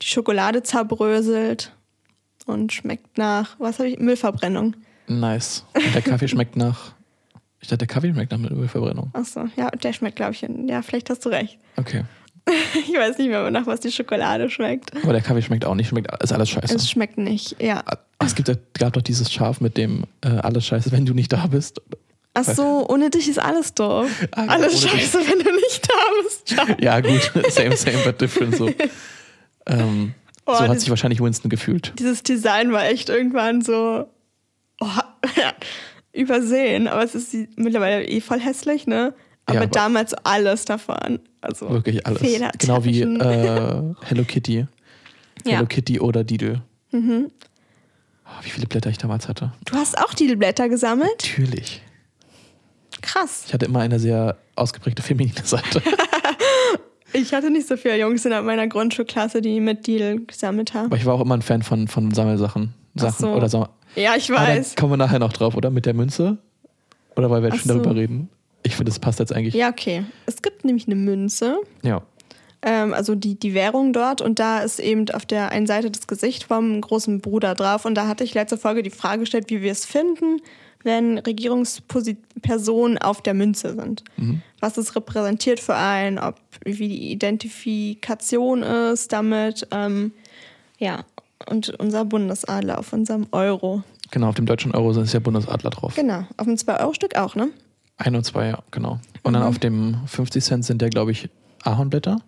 die Schokolade zerbröselt und schmeckt nach, was habe ich? Müllverbrennung.
nice. Und der Kaffee <laughs> schmeckt nach. Ich dachte, der Kaffee schmeckt nach Ölverbrennung.
Achso, ja, der schmeckt, glaube ich, ja, vielleicht hast du recht.
Okay. <laughs>
Ich weiß nicht mehr, nach was die Schokolade schmeckt.
Aber der Kaffee schmeckt auch nicht. Schmeckt, ist alles scheiße.
Es schmeckt nicht, ja.
es gibt, gab doch dieses Schaf mit dem äh, alles scheiße, wenn du nicht da bist.
Ach so, ohne dich ist alles doof.
Ah, genau,
alles
ohne dich.
scheiße, wenn du nicht da bist. Ciao. <laughs>
Ja, gut. Same, same, but different. So, ähm,
Oh,
so hat
das-
sich wahrscheinlich Winston gefühlt.
Dieses Design war echt irgendwann so oh, <laughs> übersehen, aber es ist mittlerweile eh voll hässlich, ne? Aber,
Ja, aber-
damals alles davon. Also
Wirklich alles. Genau wie <laughs> äh, Hello Kitty.
Ja.
Hello Kitty oder Didel. Mhm. wie viele Blätter ich damals hatte.
Du hast auch die Blätter gesammelt?
Natürlich.
Krass.
Ich hatte immer eine sehr ausgeprägte feminine Seite. <laughs>
Ich hatte nicht so viele Jungs in meiner Grundschulklasse, die mit Deal gesammelt haben.
Aber ich war auch immer ein Fan von, von Sammelsachen. Sachen
so.
oder Sam
Ja, ich
Ah,
weiß.
kommen wir nachher noch drauf, oder? Mit der Münze? Oder weil wir jetzt schon
so.
darüber reden? Ich finde, das passt jetzt eigentlich.
Ja, okay. Es gibt nämlich eine Münze,
Ja.
ähm, also die, die währung dort, und da ist eben auf der einen Seite das Gesicht vom großen Bruder drauf. Und da hatte ich letzte Folge die Frage gestellt, wie wir es finden, wenn Regierungspersonen auf der Münze sind. Was es repräsentiert für einen, ob wie die Identifikation ist damit. Ähm, ja, und unser Bundesadler auf unserem Euro.
Genau, auf dem deutschen Euro ist ja Bundesadler drauf.
Genau, auf dem 2-Euro-Stück auch, ne?
Ein und zwei, ja, genau. Und
Mhm.
dann auf dem 50 Cent sind ja, glaube ich, Ahornblätter.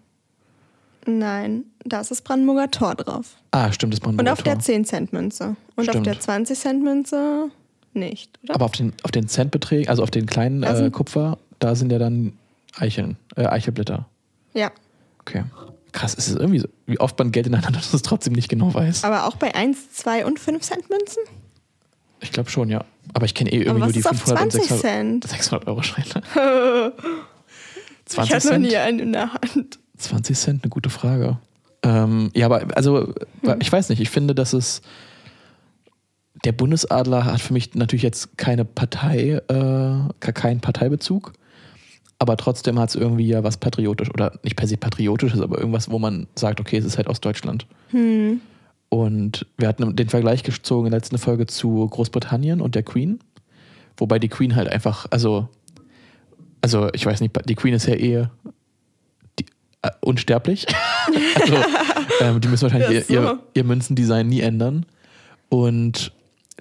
Nein, da ist das Brandenburger Tor drauf.
Ah, stimmt, das
Und
Brandenburger
auf der
Tor.
10-Cent-Münze. Und auf
Stimmt.
der 20-Cent-Münze nicht, oder?
Aber auf den, auf den Centbeträgen, also auf den kleinen äh, Kupfer, da sind ja dann Eicheln, äh, Eichelblätter.
ja,
Okay. Krass, es ist irgendwie so, wie oft man Geld in der Hand hat, dass es trotzdem nicht genau weiß.
aber auch bei 1, 2 und 5 Cent Münzen?
Ich glaube schon, ja. Aber ich kenne eh irgendwie nur die
ist auf
500 und
20
600,
Cent?
600 Euro Scheine. <laughs> 20
ich hatte noch nie einen in der Hand.
20 Cent, eine gute Frage. Ähm, ja, aber also, ich weiß nicht, ich finde, dass es. Der Bundesadler hat für mich natürlich jetzt keine Partei, äh, keinen Parteibezug, aber trotzdem hat es irgendwie ja was patriotisch oder nicht per se patriotisches, aber irgendwas, wo man sagt, okay, es ist halt aus Deutschland. Und wir hatten den Vergleich gezogen in der letzten Folge zu Großbritannien und der Queen, wobei die Queen halt einfach, also, also ich weiß nicht, die Queen ist ja eh die, äh, unsterblich. <laughs> also, ähm, die müssen wahrscheinlich ihr, ihr, ihr Münzendesign nie ändern. Und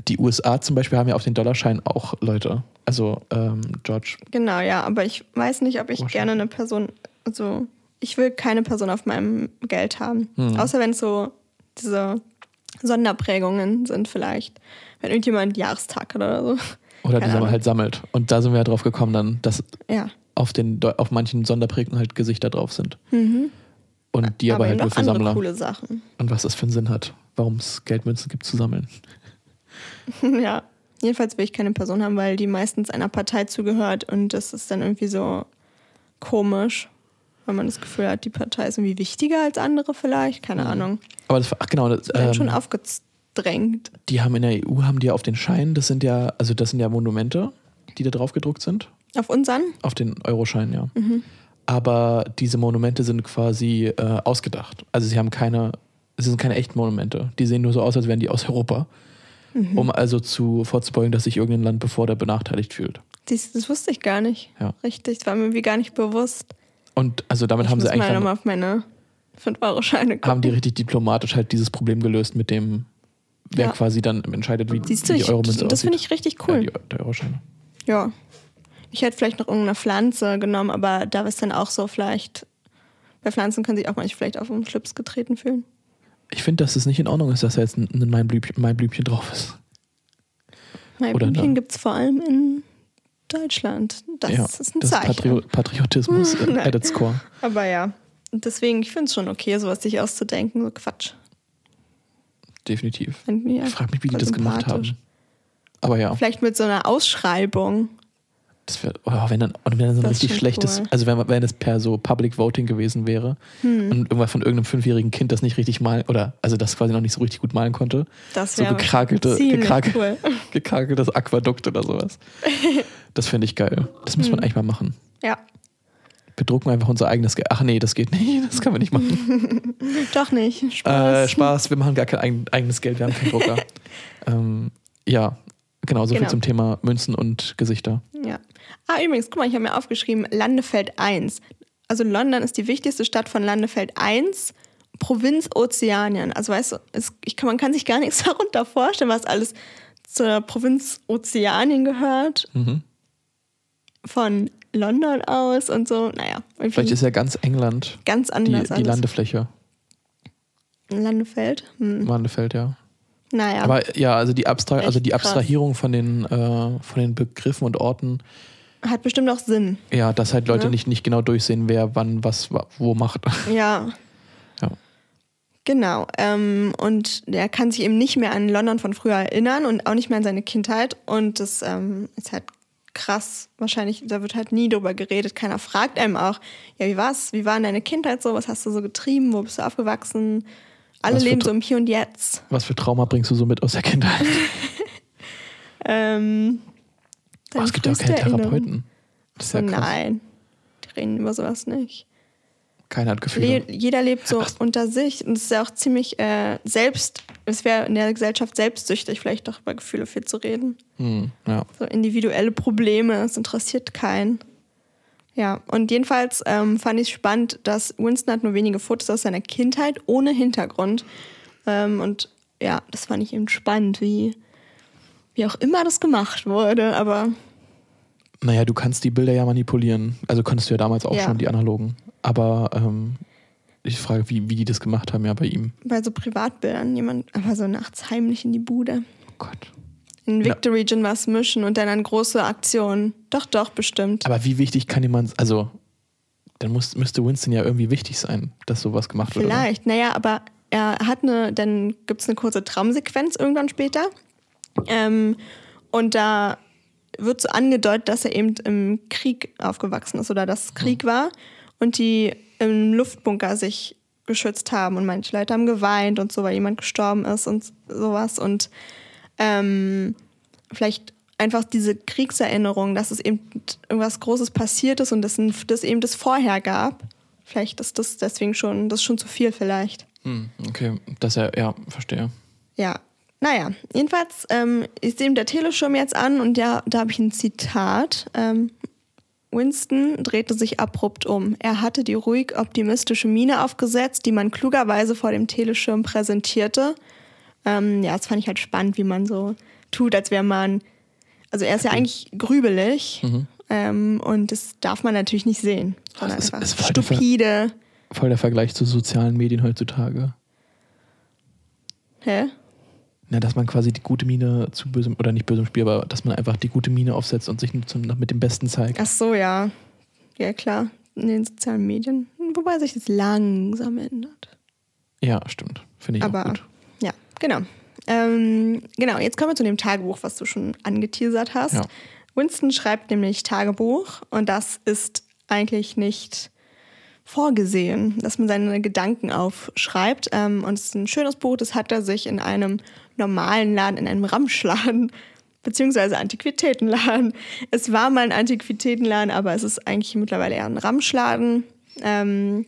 die USA zum Beispiel haben ja auf den Dollarschein auch Leute. Also ähm, George.
Genau, ja, aber ich weiß nicht, ob ich gerne eine Person, also ich will keine Person auf meinem Geld haben.
Hm.
Außer wenn es so diese Sonderprägungen sind vielleicht. Wenn irgendjemand Jahrestag oder so.
Oder
Keine
die man halt sammelt. Und da sind wir ja drauf gekommen dann, dass
Ja.
auf, den, auf manchen Sonderprägungen halt Gesichter drauf sind. Und die aber, halt
eben
nur für Sammler.
coole Sachen.
Und was das für einen Sinn hat, warum es Geldmünzen gibt zu sammeln. <laughs>
ja. Jedenfalls will ich keine Person haben, weil die meistens einer Partei zugehört und das ist dann irgendwie so komisch, wenn man das Gefühl hat, die Partei ist irgendwie wichtiger als andere vielleicht. Keine Ahnung.
Aber das, ach genau, das,
Werden schon
ähm,
aufgedrängt.
die haben in der EU, haben die ja auf den Schein, das sind ja, also das sind ja Monumente, die da drauf gedruckt sind.
Auf unseren?
Auf den Euroschein, ja.
Mhm.
Aber diese Monumente sind quasi äh, ausgedacht. Also sie haben keine, es sind keine echten Monumente. Die sehen nur so aus, als wären die aus Europa.
Mhm.
Um also zu vorzubeugen, dass sich irgendein Land bevor der benachteiligt fühlt.
Dies, das wusste ich gar nicht.
Ja.
Richtig, das war mir irgendwie gar nicht bewusst.
Und also damit
ich
haben sie eigentlich
mal nochmal auf meine 5-Euro-Scheine gucken.
haben die richtig diplomatisch halt dieses Problem gelöst mit dem, wer
Ja.
quasi dann entscheidet, wie,
Siehst
wie
du,
die
ich,
Euromünze
das finde ich richtig
Ja,
cool.
die, der Euroscheine.
Ja. Ich hätte vielleicht noch irgendeine Pflanze genommen, aber da ist dann auch so vielleicht. Bei Pflanzen können sich auch manche vielleicht auf den Schlips getreten fühlen.
Ich finde, dass es nicht in Ordnung ist, dass da jetzt ein, ein Maiblümchen, Maiblümchen drauf ist.
Maiblümchen gibt es vor allem in Deutschland. Das
ja,
ist ein
das
Zeichen.
Patrio Patriotismus
Hm,
at its core. <laughs>
aber ja. Deswegen, ich finde es schon okay, sowas sich auszudenken. So Quatsch.
Definitiv.
Ich
frage mich, wie die das gemacht haben. Aber ja,
Vielleicht mit so einer Ausschreibung.
Das wär, oh, wenn dann, und wenn dann so ein
Das
richtig schlechtes,
cool.
also wenn, wenn es per so Public Voting gewesen wäre
Hm.
und irgendwas von irgendeinem fünfjährigen Kind das nicht richtig malen, oder also das quasi noch nicht so richtig gut malen konnte,
Das
so
wäre
gekrakelte, gekrakel,
cool. <laughs>
gekrakeltes Aquadukt oder sowas. <laughs> Das finde ich geil. Das muss
Hm.
man eigentlich mal machen.
Ja,
Wir drucken einfach unser eigenes Geld. Ach nee, das geht nicht. <laughs> Das können wir nicht machen.
doch nicht. Spaß.
Äh, Spaß, wir machen gar kein eigen, eigenes Geld, wir haben keinen Drucker. ähm, ja, genau, so viel
Genau.
zum Thema Münzen und Gesichter.
Ja. Ah, übrigens, guck mal, ich habe mir aufgeschrieben, Landefeld 1. Also London ist die wichtigste Stadt von Landefeld 1, Provinz Ozeanien. Also weißt du, es, ich kann, man kann sich gar nichts <laughs> darunter vorstellen, was alles zur Provinz Ozeanien gehört.
Mhm.
von London aus und so. Naja,
Vielleicht ist ja ganz England
ganz
die,
anders
die
alles.
Landefläche.
Landefeld. Hm.
Landefeld, ja.
Naja,
Aber ja, also die, Abstra also die
krass.
Abstrahierung von den, äh, von den Begriffen und Orten,
hat bestimmt auch Sinn.
ja, dass halt Leute
Ne?
nicht, nicht genau durchsehen, wer wann was wa- wo macht. <laughs>
Ja.
Ja.
Genau. Ähm, und er kann sich eben nicht mehr an London von früher erinnern und auch nicht mehr an seine Kindheit. Und das ähm, ist halt krass. Wahrscheinlich, da wird halt nie drüber geredet. Keiner fragt einem auch, ja, wie war's? Wie war denn deine Kindheit so? Was hast du so getrieben? Wo bist du aufgewachsen? Alle leben so im Hier und Jetzt.
Was für Trauma bringst du so mit aus der Kindheit? <laughs>
Ähm,
Oh, es gibt ja auch keine. Therapeuten. Das ist ja krass.
nein. Die reden über sowas nicht.
Keiner hat Gefühle.
Le jeder lebt so unter sich und es ist ja auch ziemlich äh, selbst, es wäre in der Gesellschaft selbstsüchtig, vielleicht doch über Gefühle viel zu reden.
Hm, ja.
So individuelle Probleme, es interessiert keinen. Ja, und jedenfalls ähm, fand ich spannend, dass Winston hat nur wenige Fotos aus seiner Kindheit ohne Hintergrund. Ähm, und ja, das fand ich eben spannend, wie, wie auch immer das gemacht wurde. Aber
Naja, du kannst die Bilder ja manipulieren. Also konntest du ja damals auch
Ja.
schon die analogen. Aber ähm, ich frage, wie, wie die das gemacht haben ja bei ihm.
bei so Privatbildern, jemand aber so nachts heimlich in die Bude.
Oh Gott.
In. Victory Region was mischen und dann an große Aktionen. Doch, doch, bestimmt.
Aber wie wichtig kann jemand, also dann muss, müsste Winston ja irgendwie wichtig sein, dass sowas gemacht wird.
Vielleicht, naja, aber er hat eine, dann gibt es eine kurze Traumsequenz irgendwann später. Ähm, und da wird so angedeutet, dass er eben im Krieg aufgewachsen ist oder dass es Krieg war und die im Luftbunker sich geschützt haben und manche Leute haben geweint und so, weil jemand gestorben ist und sowas und ähm, vielleicht einfach diese Kriegserinnerung, dass es eben irgendwas Großes passiert ist und dass das eben das vorher gab. Vielleicht ist das deswegen schon, das schon zu viel vielleicht.
Hm, okay, dass er, ja, verstehe.
Ja, naja, jedenfalls ähm, ist eben der Teleschirm jetzt an und ja, da habe ich ein Zitat. Ähm, Winston drehte sich abrupt um. Er hatte die ruhig optimistische Miene aufgesetzt, die man klugerweise vor dem Teleschirm präsentierte. Ähm, ja, das fand ich halt spannend, wie man so tut, als wäre man. Also er ist ja eigentlich grübelig ähm, und das darf man natürlich nicht sehen.
Das ist- ist voll der
stupide.
Voll der Vergleich zu sozialen Medien heutzutage.
Hä?
Na, dass man quasi die gute Miene zu bösem, oder nicht bösem Spiel, aber dass man einfach die gute Miene aufsetzt und sich nur zum, mit dem Besten zeigt.
Ach so, ja. Ja, klar. In den sozialen Medien. Wobei sich das langsam ändert.
Ja, stimmt. Finde ich
Aber
auch gut.
Genau. Ähm, genau, jetzt kommen wir zu dem Tagebuch, was du schon angeteasert hast.
Ja.
Winston schreibt nämlich Tagebuch und das ist eigentlich nicht vorgesehen, dass man seine Gedanken aufschreibt. Ähm, und es ist ein schönes Buch, das hat er sich in einem normalen Laden, in einem Ramschladen, <laughs> beziehungsweise Antiquitätenladen. Es war mal ein Antiquitätenladen, aber es ist eigentlich mittlerweile eher ein Ramschladen. Ähm,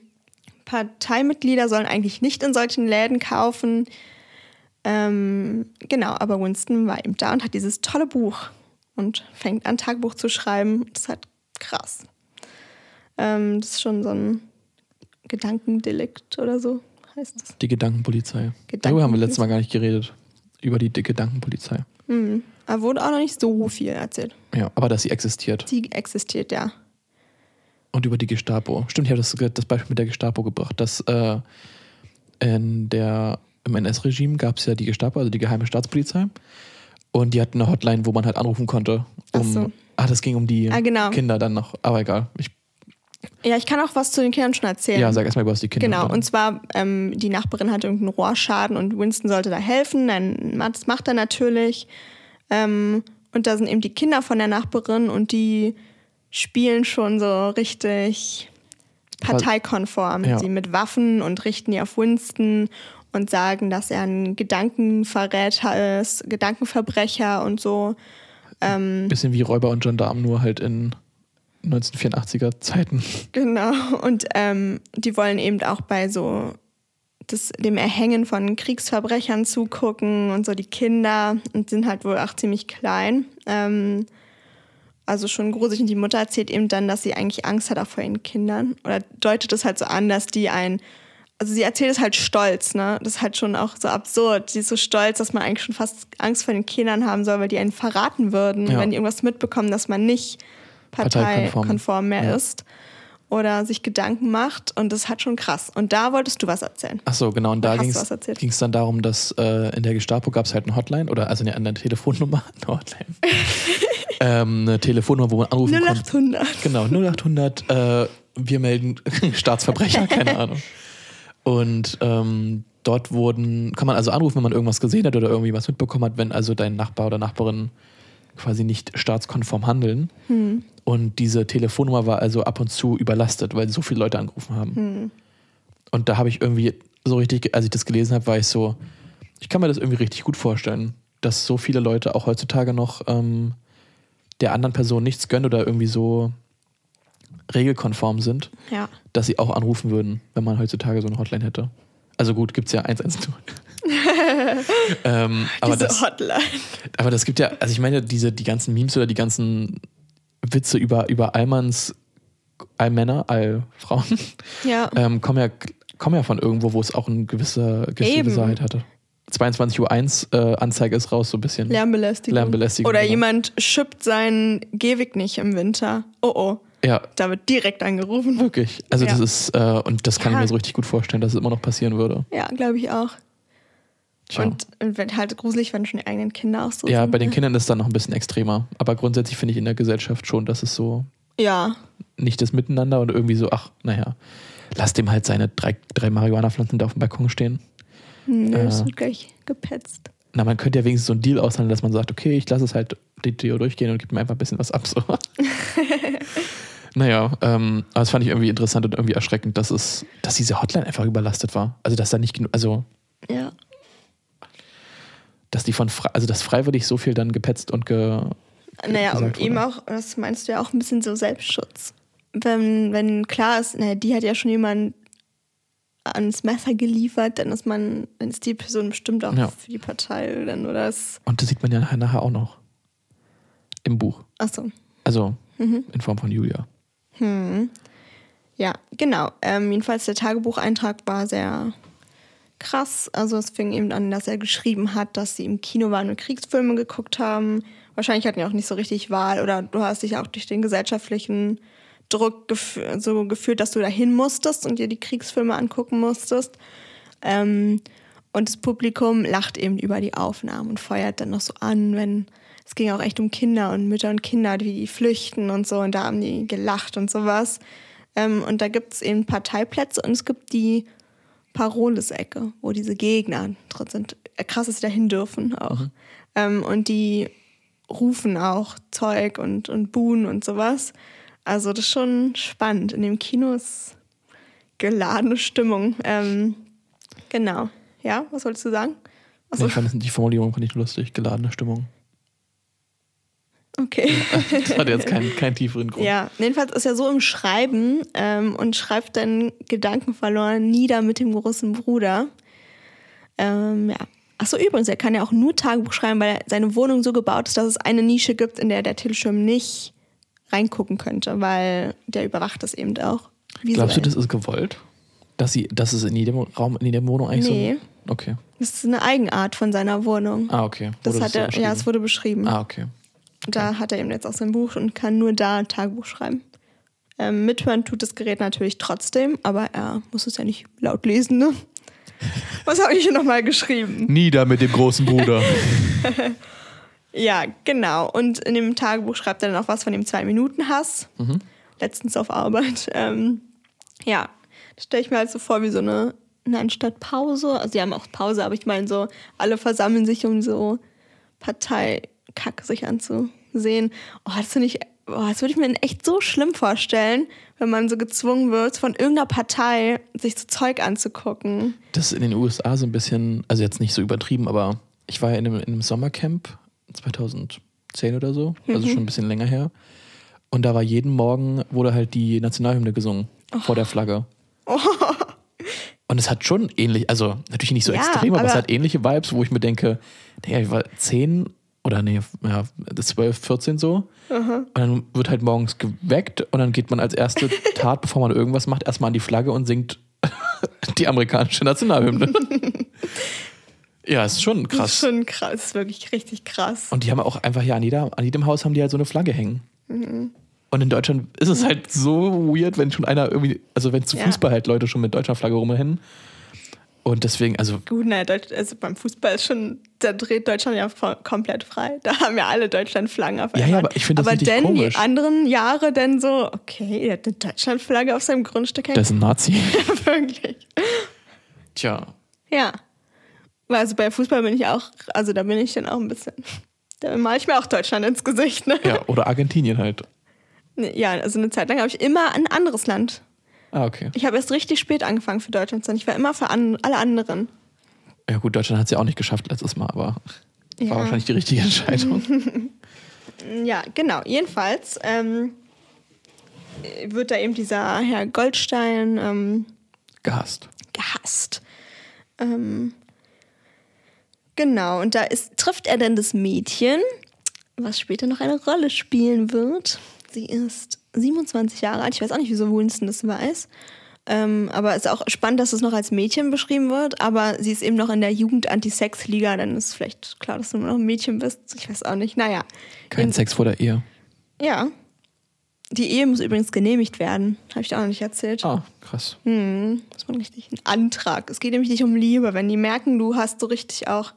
Parteimitglieder sollen eigentlich nicht in solchen Läden kaufen. Ähm, genau, aber Winston war eben da und hat dieses tolle Buch und fängt an, Tagebuch zu schreiben. Das ist halt krass. Ähm, das ist schon so ein Gedankendelikt oder so heißt das.
Die Gedankenpolizei.
Gedankenpolizei.
Darüber haben wir letztes Mal gar nicht geredet. Über die Gedankenpolizei.
Mhm. Aber wurde auch noch nicht so viel erzählt.
Ja, aber dass sie existiert.
Die existiert, ja.
Und über die Gestapo. Stimmt, ich habe das, das Beispiel mit der Gestapo gebracht, dass äh, in der, im NS-Regime gab es ja die Gestapo, also die geheime Staatspolizei. Und die hatten eine Hotline, wo man halt anrufen konnte. Um,
Ach so.
Ah, das ging um die
Ah, genau.
Kinder dann noch. Aber egal. Ich,
Ja, ich kann auch was zu den Kindern schon erzählen.
ja, sag erstmal über was die Kinder
Genau,
dann-
und zwar, ähm, die Nachbarin hatte irgendeinen Rohrschaden und Winston sollte da helfen. Dann, das macht er natürlich. Ähm, und da sind eben die Kinder von der Nachbarin und die spielen schon so richtig parteikonform.
Ja.
Sie mit Waffen und richten die auf Winston und sagen, dass er ein Gedankenverräter ist, Gedankenverbrecher und so.
Bisschen wie Räuber und Gendarm, nur halt in 1984er Zeiten.
Genau. Und ähm, die wollen eben auch bei so das, dem Erhängen von Kriegsverbrechern zugucken und so die Kinder und sind halt wohl auch ziemlich klein. Ähm, also schon gruselig. Und die Mutter erzählt eben dann, dass sie eigentlich Angst hat auch vor ihren Kindern. Oder deutet es halt so an, dass die ein. Also sie erzählt es halt stolz, ne? Das ist halt schon auch so absurd. Sie ist so stolz, dass man eigentlich schon fast Angst vor den Kindern haben soll, weil die einen verraten würden,
Ja.
wenn die irgendwas mitbekommen, dass man nicht
Parteikonform.
parteikonform mehr
Ja.
ist oder sich Gedanken macht. Und das hat schon krass. Und da wolltest du was erzählen.
Ach so, genau. Und da ging es dann darum, dass äh, in der Gestapo gab es halt eine Hotline oder also eine, eine Telefonnummer, <laughs> eine Hotline. <laughs> ähm, eine Telefonnummer, wo man anrufen konnte.
0800.
Genau, 0800, äh, wir melden <laughs> Staatsverbrecher, keine Ahnung. Und ähm, dort wurden, kann man also anrufen, wenn man irgendwas gesehen hat oder irgendwie was mitbekommen hat, wenn also dein Nachbar oder Nachbarin quasi nicht staatskonform handeln. Und diese Telefonnummer war also ab und zu überlastet, weil so viele Leute angerufen haben. Und da habe ich irgendwie so richtig, als ich das gelesen habe, war ich so, ich kann mir das irgendwie richtig gut vorstellen, dass so viele Leute auch heutzutage noch ähm, der anderen Person nichts gönnen oder irgendwie so regelkonform sind,
Ja.
dass sie auch anrufen würden, wenn man heutzutage so eine Hotline hätte. Also gut, gibt es ja 110. <laughs> ähm, aber,
Diese
das,
Hotline.
aber das gibt ja, also ich meine, diese, die ganzen Memes oder die ganzen Witze über, über Allmanns, Allmänner, Allfrauen,
Ja. <laughs>
ähm, kommen, ja, kommen ja von irgendwo, wo es auch eine gewisse. Wahrheit hatte. 22.01 Uhr äh, Anzeige ist raus, so ein bisschen.
Lärmbelästigung.
Lärmbelästigung,
Oder
genau.
jemand schippt seinen Gehweg nicht im Winter. Oh oh.
Ja,
Da wird direkt angerufen.
wirklich. Also
Ja.
das ist, äh, und das kann
Ja.
ich mir so richtig gut vorstellen, dass es immer noch passieren würde.
Ja, glaube ich auch.
Tja.
Und, und halt gruselig, wenn schon die eigenen Kinder auch so
ja,
sind.
bei den
ne?
Kindern ist es dann noch ein bisschen extremer. Aber grundsätzlich finde ich in der Gesellschaft schon, dass es so
Ja,
nicht das Miteinander und irgendwie so, ach, naja, lass dem halt seine drei, drei Marihuana-Pflanzen da auf dem Balkon stehen.
Hm,
Äh.
das wird gleich gepetzt.
Na, man könnte ja wenigstens so einen Deal aushandeln, dass man sagt, okay, ich lasse es halt die Deo durchgehen und gebe mir einfach ein bisschen was ab. So. <laughs> naja, ähm, aber das fand ich irgendwie interessant und irgendwie erschreckend, dass es, dass diese Hotline einfach überlastet war. Also dass da nicht genug, also
Ja.
Dass die von also dass freiwillig so viel dann gepetzt und ge,
Naja, und eben
wurde.
auch, das meinst du ja auch ein bisschen so Selbstschutz. Wenn, wenn klar ist, naja, die hat ja schon jemand ans Messer geliefert, dann ist man, dann ist die Person bestimmt auch
Ja.
für die Partei dann oder es.
und das sieht man ja nachher, nachher auch noch im Buch.
Achso.
Also
Mhm.
in Form von Julia.
Hm. Ja, genau. Ähm, jedenfalls der Tagebucheintrag war sehr krass. Also es fing eben an, dass er geschrieben hat, dass sie im Kino waren und Kriegsfilme geguckt haben. Wahrscheinlich hatten die auch nicht so richtig Wahl oder du hast dich auch durch den gesellschaftlichen Druck gef so gefühlt, dass du dahin musstest und dir die Kriegsfilme angucken musstest. Ähm, und das Publikum lacht eben über die Aufnahmen und feuert dann noch so an, wenn es ging auch echt um Kinder und Mütter und Kinder, wie die flüchten und so. Und da haben die gelacht und sowas. Ähm, und da gibt es eben Parteiplätze und es gibt die Paroles-Ecke, wo diese Gegner drin sind. Krass, dass sie da hin dürfen auch. Ähm, und die rufen auch Zeug und, und buhen und sowas. Also das ist schon spannend. In dem Kino ist geladene Stimmung. Ähm, genau. Ja, was wolltest du sagen? Achso,
Ich fand die Formulierung fand ich lustig, geladene Stimmung.
Okay.
Das hatte jetzt keinen, keinen tieferen Grund.
Ja, jedenfalls ist er so im Schreiben ähm, und schreibt dann Gedanken verloren nieder mit dem großen Bruder. Ähm, ja. Achso, übrigens, er kann ja auch nur Tagebuch schreiben, weil seine Wohnung so gebaut ist, dass es eine Nische gibt, in der der Teleschirm nicht reingucken könnte, weil der überwacht das eben auch.
Glaubst du,
visuell.
das ist gewollt? Dass, sie, dass es in jedem Raum, in jeder Wohnung eigentlich
Nee.
so. Okay.
Das ist eine Eigenart von seiner Wohnung.
Ah, okay.
das
Wurde
hat er, ja, es wurde beschrieben.
Ah, okay.
Da hat er eben jetzt auch sein Buch und kann nur da ein Tagebuch schreiben. Ähm, mithören tut das Gerät natürlich trotzdem, aber er muss es ja nicht laut lesen, ne? <laughs> Was habe ich hier nochmal geschrieben?
Nieder mit dem großen Bruder. <laughs>
Ja, genau. Und in dem Tagebuch schreibt er dann auch was von dem Zwei-Minuten-Hass. Letztens auf Arbeit. <laughs> Ähm, ja, das stelle ich mir halt so vor wie so eine, nein, statt Pause. Also, die haben auch Pause, aber ich meine so, alle versammeln sich, um so Parteikacke sich anzusehen. Oh, das finde ich, oh, das würde ich mir echt so schlimm vorstellen, wenn man so gezwungen wird, von irgendeiner Partei sich so Zeug anzugucken.
Das ist in den USA so ein bisschen, also jetzt nicht so übertrieben, aber ich war ja in einem, in einem Sommercamp 2010 oder so, also schon ein bisschen länger her. Und da war jeden Morgen, wurde halt die Nationalhymne gesungen vor der Flagge. <laughs> Und es hat schon ähnlich, also natürlich nicht so
Ja,
extrem, aber, es
aber-
hat ähnliche Vibes, wo ich mir denke, naja, ich war 10 oder nee, ja, 12, 14 so. Und dann wird halt morgens geweckt und dann geht man als erste <laughs> Tat, bevor man irgendwas macht, erstmal an die Flagge und singt <laughs> die amerikanische Nationalhymne. <laughs> ja, ist schon
Das ist
krass.
schon krass, ist wirklich richtig krass.
Und die haben auch einfach ja an, jeder, an jedem Haus haben die halt so eine Flagge hängen. Und in Deutschland ist es halt so weird, wenn schon einer irgendwie, also wenn zu
Ja.
Fußball halt Leute schon mit Deutschlandflagge rumrennen. Und deswegen, also
Gut, na, Deutsch, also beim Fußball ist schon, da dreht Deutschland ja komplett frei. Da haben ja alle Deutschlandflaggen auf
Ja,
einmal.
ja, aber ich finde das
Aber denn
komisch.
die anderen Jahre dann so, okay, er hat eine Deutschlandflagge auf seinem Grundstück hängen.
das ist ein Nazi. <laughs>
Wirklich.
Tja.
Ja. Also bei Fußball bin ich auch, also da bin ich dann auch ein bisschen, da male ich mir auch Deutschland ins Gesicht. Ne?
Ja, oder Argentinien halt.
Ja, also eine Zeit lang habe ich immer ein anderes Land.
Ah, okay.
Ich habe erst richtig spät angefangen für Deutschland, sondern ich war immer für an, alle anderen.
Ja gut, Deutschland hat es ja auch nicht geschafft letztes Mal, aber
Ja.
war wahrscheinlich die richtige Entscheidung. <laughs> <laughs>
Ja, genau. Jedenfalls ähm, wird da eben dieser Herr Goldstein ähm,
Gehasst.
gehasst. Ähm, genau, und da ist, trifft er dann das Mädchen, was später noch eine Rolle spielen wird. Sie ist 27 Jahre alt. Ich weiß auch nicht, wieso Winston das weiß. Ähm, aber es ist auch spannend, dass es noch als Mädchen beschrieben wird. Aber sie ist eben noch in der Jugend-Anti-Sex-Liga. Dann ist vielleicht klar, dass du nur noch ein Mädchen bist. Ich weiß auch nicht. Naja.
Kein Sex vor der Ehe.
Ja. Die Ehe muss übrigens genehmigt werden. Habe ich dir auch noch nicht erzählt.
Ah, krass.
Hm, das war richtig ein Antrag. Es geht nämlich nicht um Liebe. Wenn die merken, du hast so richtig auch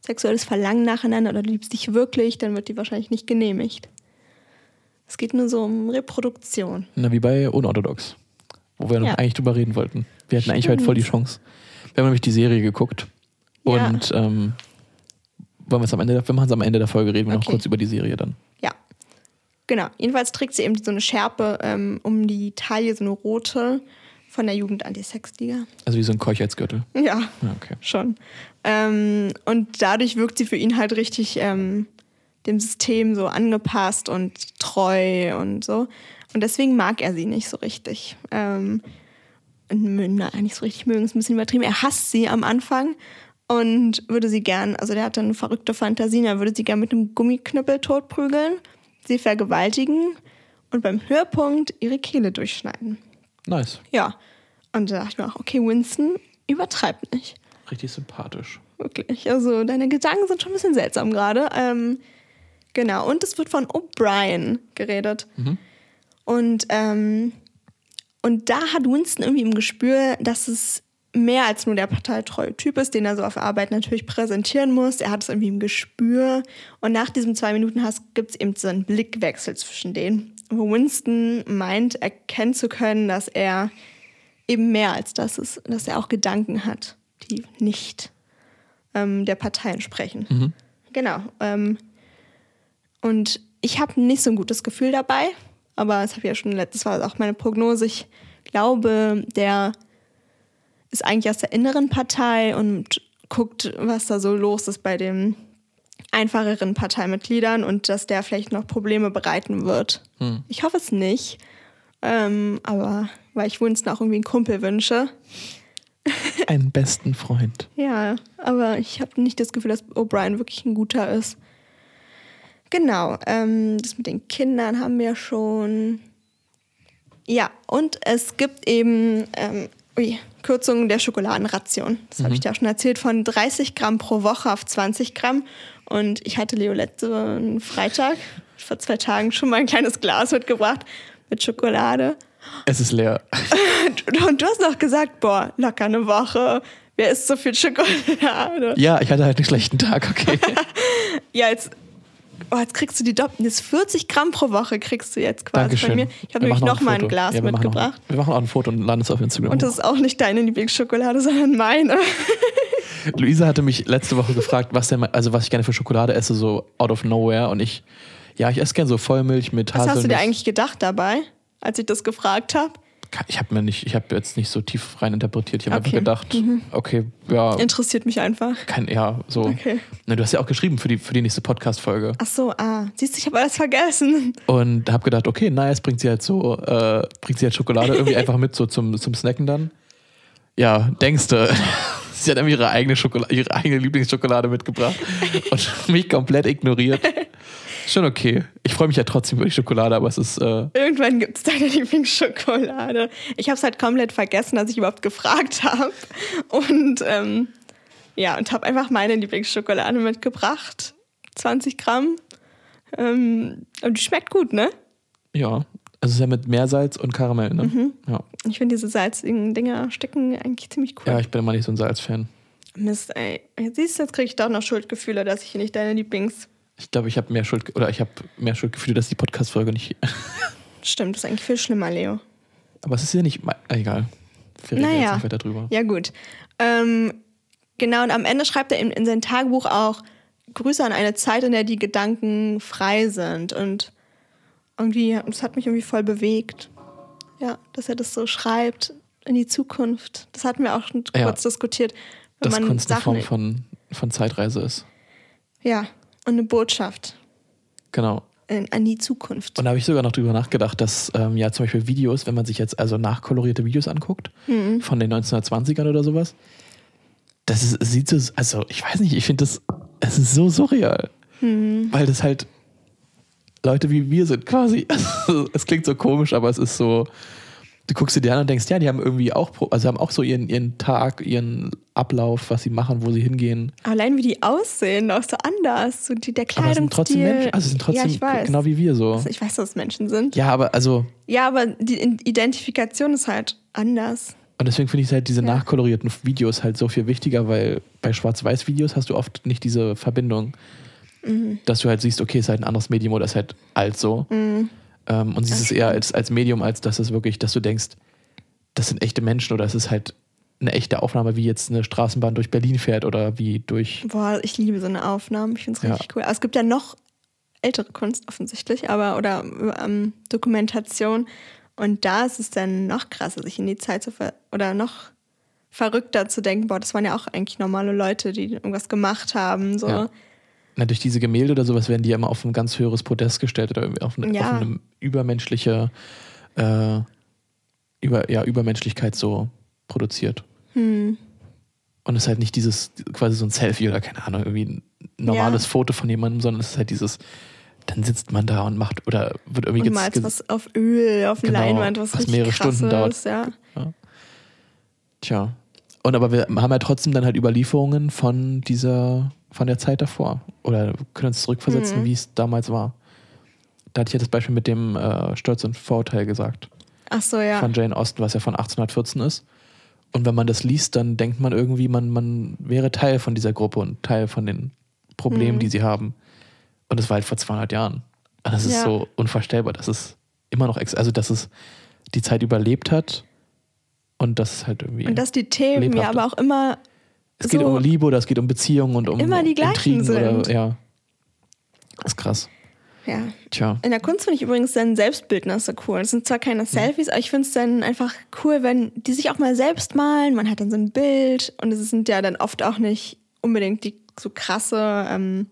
sexuelles Verlangen nacheinander oder du liebst dich wirklich, dann wird die wahrscheinlich nicht genehmigt. Es geht nur so um Reproduktion.
Na, wie bei Unorthodox. Wo wir noch
Ja.
eigentlich drüber reden wollten. Wir hatten eigentlich heute voll die Chance. Wir haben nämlich die Serie geguckt.
Ja.
Und ähm, wollen wir es am Ende, wir machen es am Ende der Folge, reden wir noch
Okay.
kurz über die Serie dann.
Ja. Genau. Jedenfalls trägt sie eben so eine Schärpe ähm, um die Taille, so eine rote von der Jugend Anti-Sex-Liga.
Also wie so ein Keuchheitsgürtel.
Ja.
Ja, okay.
schon. Ähm, und dadurch wirkt sie für ihn halt richtig ähm, dem System so angepasst und treu und so. Und deswegen mag er sie nicht so richtig. Ähm, na, nicht so richtig mögen, ist ein bisschen übertrieben. Er hasst sie am Anfang und würde sie gern, also der hat dann verrückte Fantasien, er würde sie gern mit einem Gummiknüppel totprügeln, sie vergewaltigen und beim Höhepunkt ihre Kehle durchschneiden.
Nice.
Ja. Und da dachte ich mir auch, okay, Winston, übertreibt nicht.
Richtig sympathisch.
Wirklich. Also deine Gedanken sind schon ein bisschen seltsam gerade. Ähm, genau. Und es wird von O'Brien geredet. Und, ähm, und da hat Winston irgendwie im Gespür, dass es mehr als nur der parteitreue Typ ist, den er so auf Arbeit natürlich präsentieren muss. Er hat es irgendwie im Gespür. Und nach diesem zwei Minuten Hass gibt es eben so einen Blickwechsel zwischen denen, wo Winston meint, erkennen zu können, dass er eben mehr als das ist, dass er auch Gedanken hat, die nicht ähm, der Partei entsprechen. Genau. Ähm, und ich habe nicht so ein gutes Gefühl dabei, aber das habe ich ja schon letztes Mal auch meine Prognose. Ich glaube, der ist eigentlich aus der inneren Partei und guckt, was da so los ist bei den einfacheren Parteimitgliedern und dass der vielleicht noch Probleme bereiten wird. Ich hoffe es nicht, ähm, aber weil ich Winston auch irgendwie einen Kumpel wünsche.
Einen besten Freund. <laughs>
Ja, aber ich habe nicht das Gefühl, dass O'Brien wirklich ein guter ist. Genau, ähm, das mit den Kindern haben wir schon. Ja, und es gibt eben ähm, ui, Kürzungen der Schokoladenration. Das habe ich dir auch schon erzählt, von 30 Gramm pro Woche auf 20 Gramm. Und ich hatte Leo letzten Freitag, vor zwei Tagen, schon mal ein kleines Glas mitgebracht mit Schokolade.
Es ist leer. <laughs>
Und du hast noch gesagt, boah, locker eine Woche. Wer isst so viel Schokolade?
Ja, ich hatte halt einen schlechten Tag, okay. <laughs>
Ja, jetzt, oh, jetzt kriegst du die Doppel. Jetzt 40 Gramm pro Woche kriegst du jetzt quasi
Dankeschön.
von mir. Ich habe nämlich noch mal ein
Foto.
Glas
Ja, wir machen
mitgebracht.
Noch, wir machen auch ein Foto und laden es auf Instagram.
Und das ist auch nicht deine Lieblingsschokolade, sondern meine. <laughs>
Luisa hatte mich letzte Woche gefragt, was denn, also was ich gerne für Schokolade esse, so out of nowhere. Und ich, ja, ich esse gerne so Vollmilch mit
Was
Haselnuss.
hast du dir eigentlich gedacht dabei, als ich das gefragt habe?
Ich habe mir nicht, ich habe jetzt nicht so tief rein interpretiert. Ich habe
Okay. Mhm.
einfach gedacht, okay, ja,
Interessiert mich einfach.
kein, ja, so.
Okay.
Na, du hast ja auch geschrieben für die, für die nächste Podcast-Folge.
Ach so, ah. Siehst du, ich habe alles vergessen.
Und habe gedacht, okay, nice, bringt sie halt so, äh, bringt sie halt Schokolade irgendwie <laughs> einfach mit so zum, zum Snacken dann. Ja, denkst du, <laughs> sie hat irgendwie ihre eigene Schokolade, ihre eigene Lieblingsschokolade mitgebracht und <laughs> mich komplett ignoriert. Schon okay. Ich freue mich ja trotzdem über die Schokolade, aber es ist, äh,
Irgendwann gibt es deine <laughs> Lieblingsschokolade. Ich habe es halt komplett vergessen, dass ich überhaupt gefragt habe. Und ähm, ja, und habe einfach meine Lieblingsschokolade mitgebracht. 20 Gramm. Ähm, und die schmeckt gut, ne?
ja, Also es ist ja mit Meersalz und Karamell, ne?
Mhm.
Ja.
Ich finde diese salzigen Dinger stecken eigentlich ziemlich cool.
ja, ich bin immer nicht so ein Salzfan.
Mist, ey. Jetzt siehst du, jetzt kriege ich doch noch Schuldgefühle, dass ich nicht deine Lieblings.
Ich glaube, ich habe mehr Schuld oder ich habe mehr Schuldgefühle, dass die Podcast-Folge nicht. <laughs>
Stimmt, das ist eigentlich viel schlimmer, Leo.
Aber es ist ja nicht. Egal. Wir reden
Naja.
jetzt nicht weiter drüber.
Ja, gut. Ähm, genau, und am Ende schreibt er in, in sein Tagebuch auch Grüße an eine Zeit, in der die Gedanken frei sind. Und irgendwie, das hat mich irgendwie voll bewegt. Ja, dass er das so schreibt in die Zukunft. Das hatten wir auch schon
Ja.
kurz diskutiert. Wenn
Dass
man
Kunst eine
Sachen,
Form von, von Zeitreise ist.
ja, und eine Botschaft
Genau.
in, an die Zukunft.
Und da habe ich sogar noch drüber nachgedacht, dass ähm, ja zum Beispiel Videos, wenn man sich jetzt also nachkolorierte Videos anguckt,
Mhm.
von den 1920ern oder sowas, das ist, es sieht so, also ich weiß nicht, ich finde das, es ist so surreal.
Mhm.
Weil das halt Leute wie wir sind quasi. <laughs> es klingt so komisch, aber es ist so, du guckst dir die an und denkst, ja, die haben irgendwie auch, also haben auch so ihren, ihren Tag, ihren Ablauf, was sie machen, wo sie hingehen.
Allein wie die aussehen, auch so anders. So die, der
Aber es sind trotzdem
Kleidungsstil.
Menschen, also sind trotzdem
ja, ich weiß.
genau wie wir so.
Also ich weiß, dass es Menschen sind.
Ja, aber also,
Ja, aber die Identifikation ist halt anders.
Und deswegen finde ich halt diese
Ja.
nachkolorierten Videos halt so viel wichtiger, weil bei Schwarz-Weiß-Videos hast du oft nicht diese Verbindung,
Mhm.
dass du halt siehst, okay, ist halt ein anderes Medium oder ist halt alt so.
Mhm.
Ähm, und siehst es eher als, als Medium, als dass es wirklich, dass du denkst, das sind echte Menschen oder es ist halt eine echte Aufnahme, wie jetzt eine Straßenbahn durch Berlin fährt oder wie durch.
Boah, ich liebe so eine Aufnahmen. Ich finde es
Ja.
richtig cool. Aber es gibt ja noch ältere Kunst offensichtlich, aber oder ähm, Dokumentation. Und da ist es dann noch krasser, sich in die Zeit zu ver oder noch verrückter zu denken, boah, das waren ja auch eigentlich normale Leute, die irgendwas gemacht haben. So.
Ja. Na, durch diese Gemälde oder sowas werden die ja immer auf ein ganz höheres Podest gestellt oder irgendwie auf, eine,
Ja.
auf eine übermenschliche, äh, über, ja, Übermenschlichkeit so produziert.
Hm.
Und es ist halt nicht dieses quasi so ein Selfie oder keine Ahnung, irgendwie ein normales
Ja.
Foto von jemandem, sondern es ist halt dieses, dann sitzt man da und macht oder wird irgendwie
Und
ge-
was auf Öl, auf
Genau,
Leinwand, was,
was mehrere Stunden dauert.
ist, ja.
Tja. Und aber wir haben ja trotzdem dann halt Überlieferungen von dieser, von der Zeit davor. Oder können uns zurückversetzen,
Mhm.
wie es damals war. Da hatte ich ja das Beispiel mit dem äh, Stolz und Vorurteil gesagt.
Ach so, ja.
Von Jane Austen, was ja von 1814 ist. Und wenn man das liest, dann denkt man irgendwie, man, man wäre Teil von dieser Gruppe und Teil von den Problemen,
Mhm.
die sie haben. Und das war halt vor 200 Jahren. Und das ist
Ja.
so unvorstellbar, dass es immer noch, also dass es die Zeit überlebt hat und das ist halt irgendwie.
Und dass die Themen ja aber auch immer
Es geht
so
um Liebe oder es geht um Beziehungen und um
immer die gleichen
Intrigen
sind.
oder ja. Das ist krass.
Ja.
Tja.
In der Kunst finde ich übrigens dann Selbstbildnisse cool. Das sind zwar keine
Mhm.
Selfies, aber ich finde es dann einfach cool, wenn die sich auch mal selbst malen. Man hat dann so ein Bild und es sind ja dann oft auch nicht unbedingt die so krasse ähm,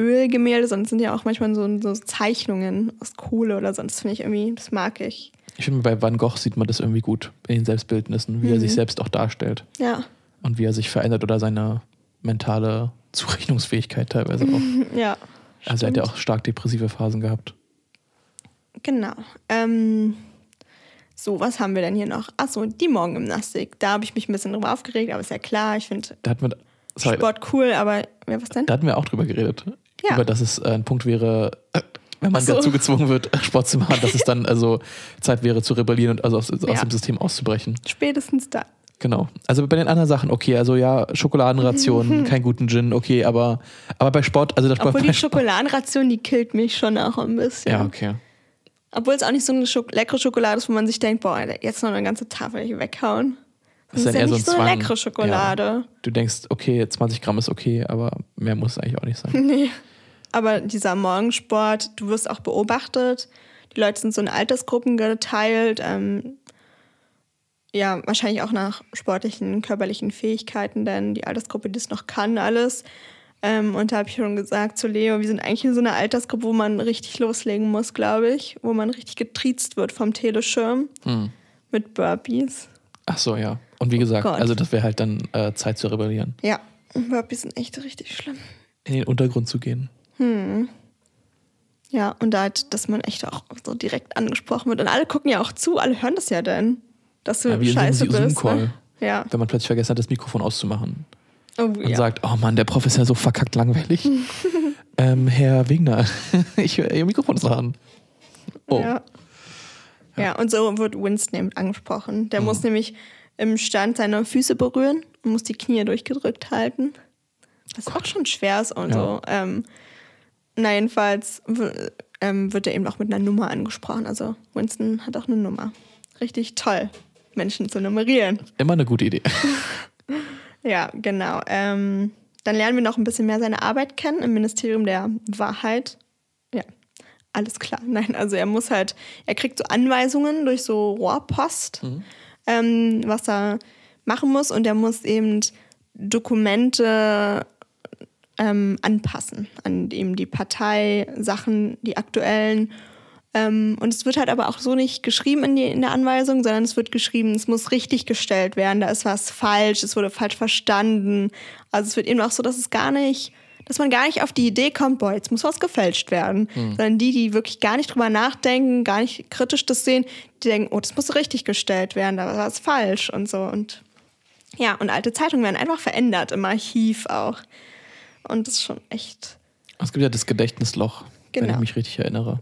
Ölgemälde, sondern es sind ja auch manchmal so, so Zeichnungen aus Kohle oder so. Das finde ich irgendwie, das mag ich.
Ich finde, bei Van Gogh sieht man das irgendwie gut in den Selbstbildnissen, wie er
Mhm.
sich selbst auch darstellt
Ja,
und wie er sich verändert oder seine mentale Zurechnungsfähigkeit teilweise auch. <laughs>
ja.
Also er hat ja
stimmt.
auch stark depressive Phasen gehabt.
Genau. Ähm, so, was haben wir denn hier noch? Achso, die Morgengymnastik. Da habe ich mich ein bisschen drüber aufgeregt, aber ist ja klar, ich finde Sport cool, aber ja, was denn?
da hatten wir auch drüber geredet.
Ja.
Über dass es äh, ein Punkt wäre, äh, wenn man
so.
dazu gezwungen wird, <laughs> Sport zu machen, dass es dann also Zeit wäre zu rebellieren und also aus, aus
Ja.
dem System auszubrechen.
Spätestens da.
Genau. Also bei den anderen Sachen, okay, also ja, Schokoladenration, <laughs> kein guten Gin, okay, aber, aber bei Sport, also das
Obwohl
bei
die <laughs>
Sport,
Schokoladenration, die killt mich schon auch ein bisschen.
Ja, okay.
Obwohl es auch nicht so eine Schok leckere Schokolade ist, wo man sich denkt, boah, jetzt noch eine ganze Tafel hier weghauen. Das,
ist
ist ja
eher so
nicht
ein
so eine leckere Schokolade.
Du denkst, okay, 20 Gramm ist okay, aber mehr muss es eigentlich auch nicht sein. <laughs>
Nee. Aber dieser Morgensport, du wirst auch beobachtet. Die Leute sind so in Altersgruppen geteilt. Ähm, ja, wahrscheinlich auch nach sportlichen, körperlichen Fähigkeiten, denn die Altersgruppe, die es noch kann, alles. Ähm, und da habe ich schon gesagt zu Leo, wir sind eigentlich in so einer Altersgruppe, wo man richtig loslegen muss, glaube ich. Wo man richtig getriezt wird vom Teleschirm
Hm.
mit Burpees.
Ach so, ja. Und wie gesagt,
Gott.
also das wäre halt dann äh, Zeit zu rebellieren.
Ja, Burpees sind echt richtig schlimm.
In den Untergrund zu gehen.
Ja, und da halt, dass man echt auch so direkt angesprochen wird. Und alle gucken ja auch zu, alle hören das ja dann, dass du
Ja, wie in so
scheiße bist.
Zoom-Call.
Ne? Ja.
Wenn man plötzlich vergessen hat, das Mikrofon auszumachen.
Oh,
Und
ja.
sagt, oh Mann, der Prof ist ja so verkackt langweilig. <laughs> ähm, Herr Wegner, <laughs> ich, Ihr Mikrofon ist noch an. Oh,
ja. Ja. und so wird Winston eben angesprochen. Der
Mhm.
muss nämlich im Stand seine Füße berühren und muss die Knie durchgedrückt halten. Was auch schon schwer ist und
Ja.
so. Ähm, na, jedenfalls ähm, wird er eben auch mit einer Nummer angesprochen. Also Winston hat auch eine Nummer. Richtig toll, Menschen zu nummerieren.
Immer eine gute Idee. <laughs>
Ja, genau. Ähm, dann lernen wir noch ein bisschen mehr seine Arbeit kennen im Ministerium der Wahrheit. Ja, alles klar. <laughs> Nein, also er muss halt, er kriegt so Anweisungen durch so Rohrpost, ähm, was er machen muss und er muss eben Dokumente ähm, anpassen an eben die Parteisachen, die aktuellen. Ähm, und es wird halt aber auch so nicht geschrieben in, die, in der Anweisung, sondern es wird geschrieben, es muss richtig gestellt werden, da ist was falsch, es wurde falsch verstanden. Also es wird eben auch so, dass es gar nicht, dass man gar nicht auf die Idee kommt, boah, jetzt muss was gefälscht werden. Sondern die, die wirklich gar nicht drüber nachdenken, gar nicht kritisch das sehen, die denken, oh, das muss richtig gestellt werden, da war was falsch und so. Und ja, und alte Zeitungen werden einfach verändert, im Archiv auch. Und das ist schon echt.
Es gibt ja das Gedächtnisloch, wenn
Genau.
ich mich richtig erinnere.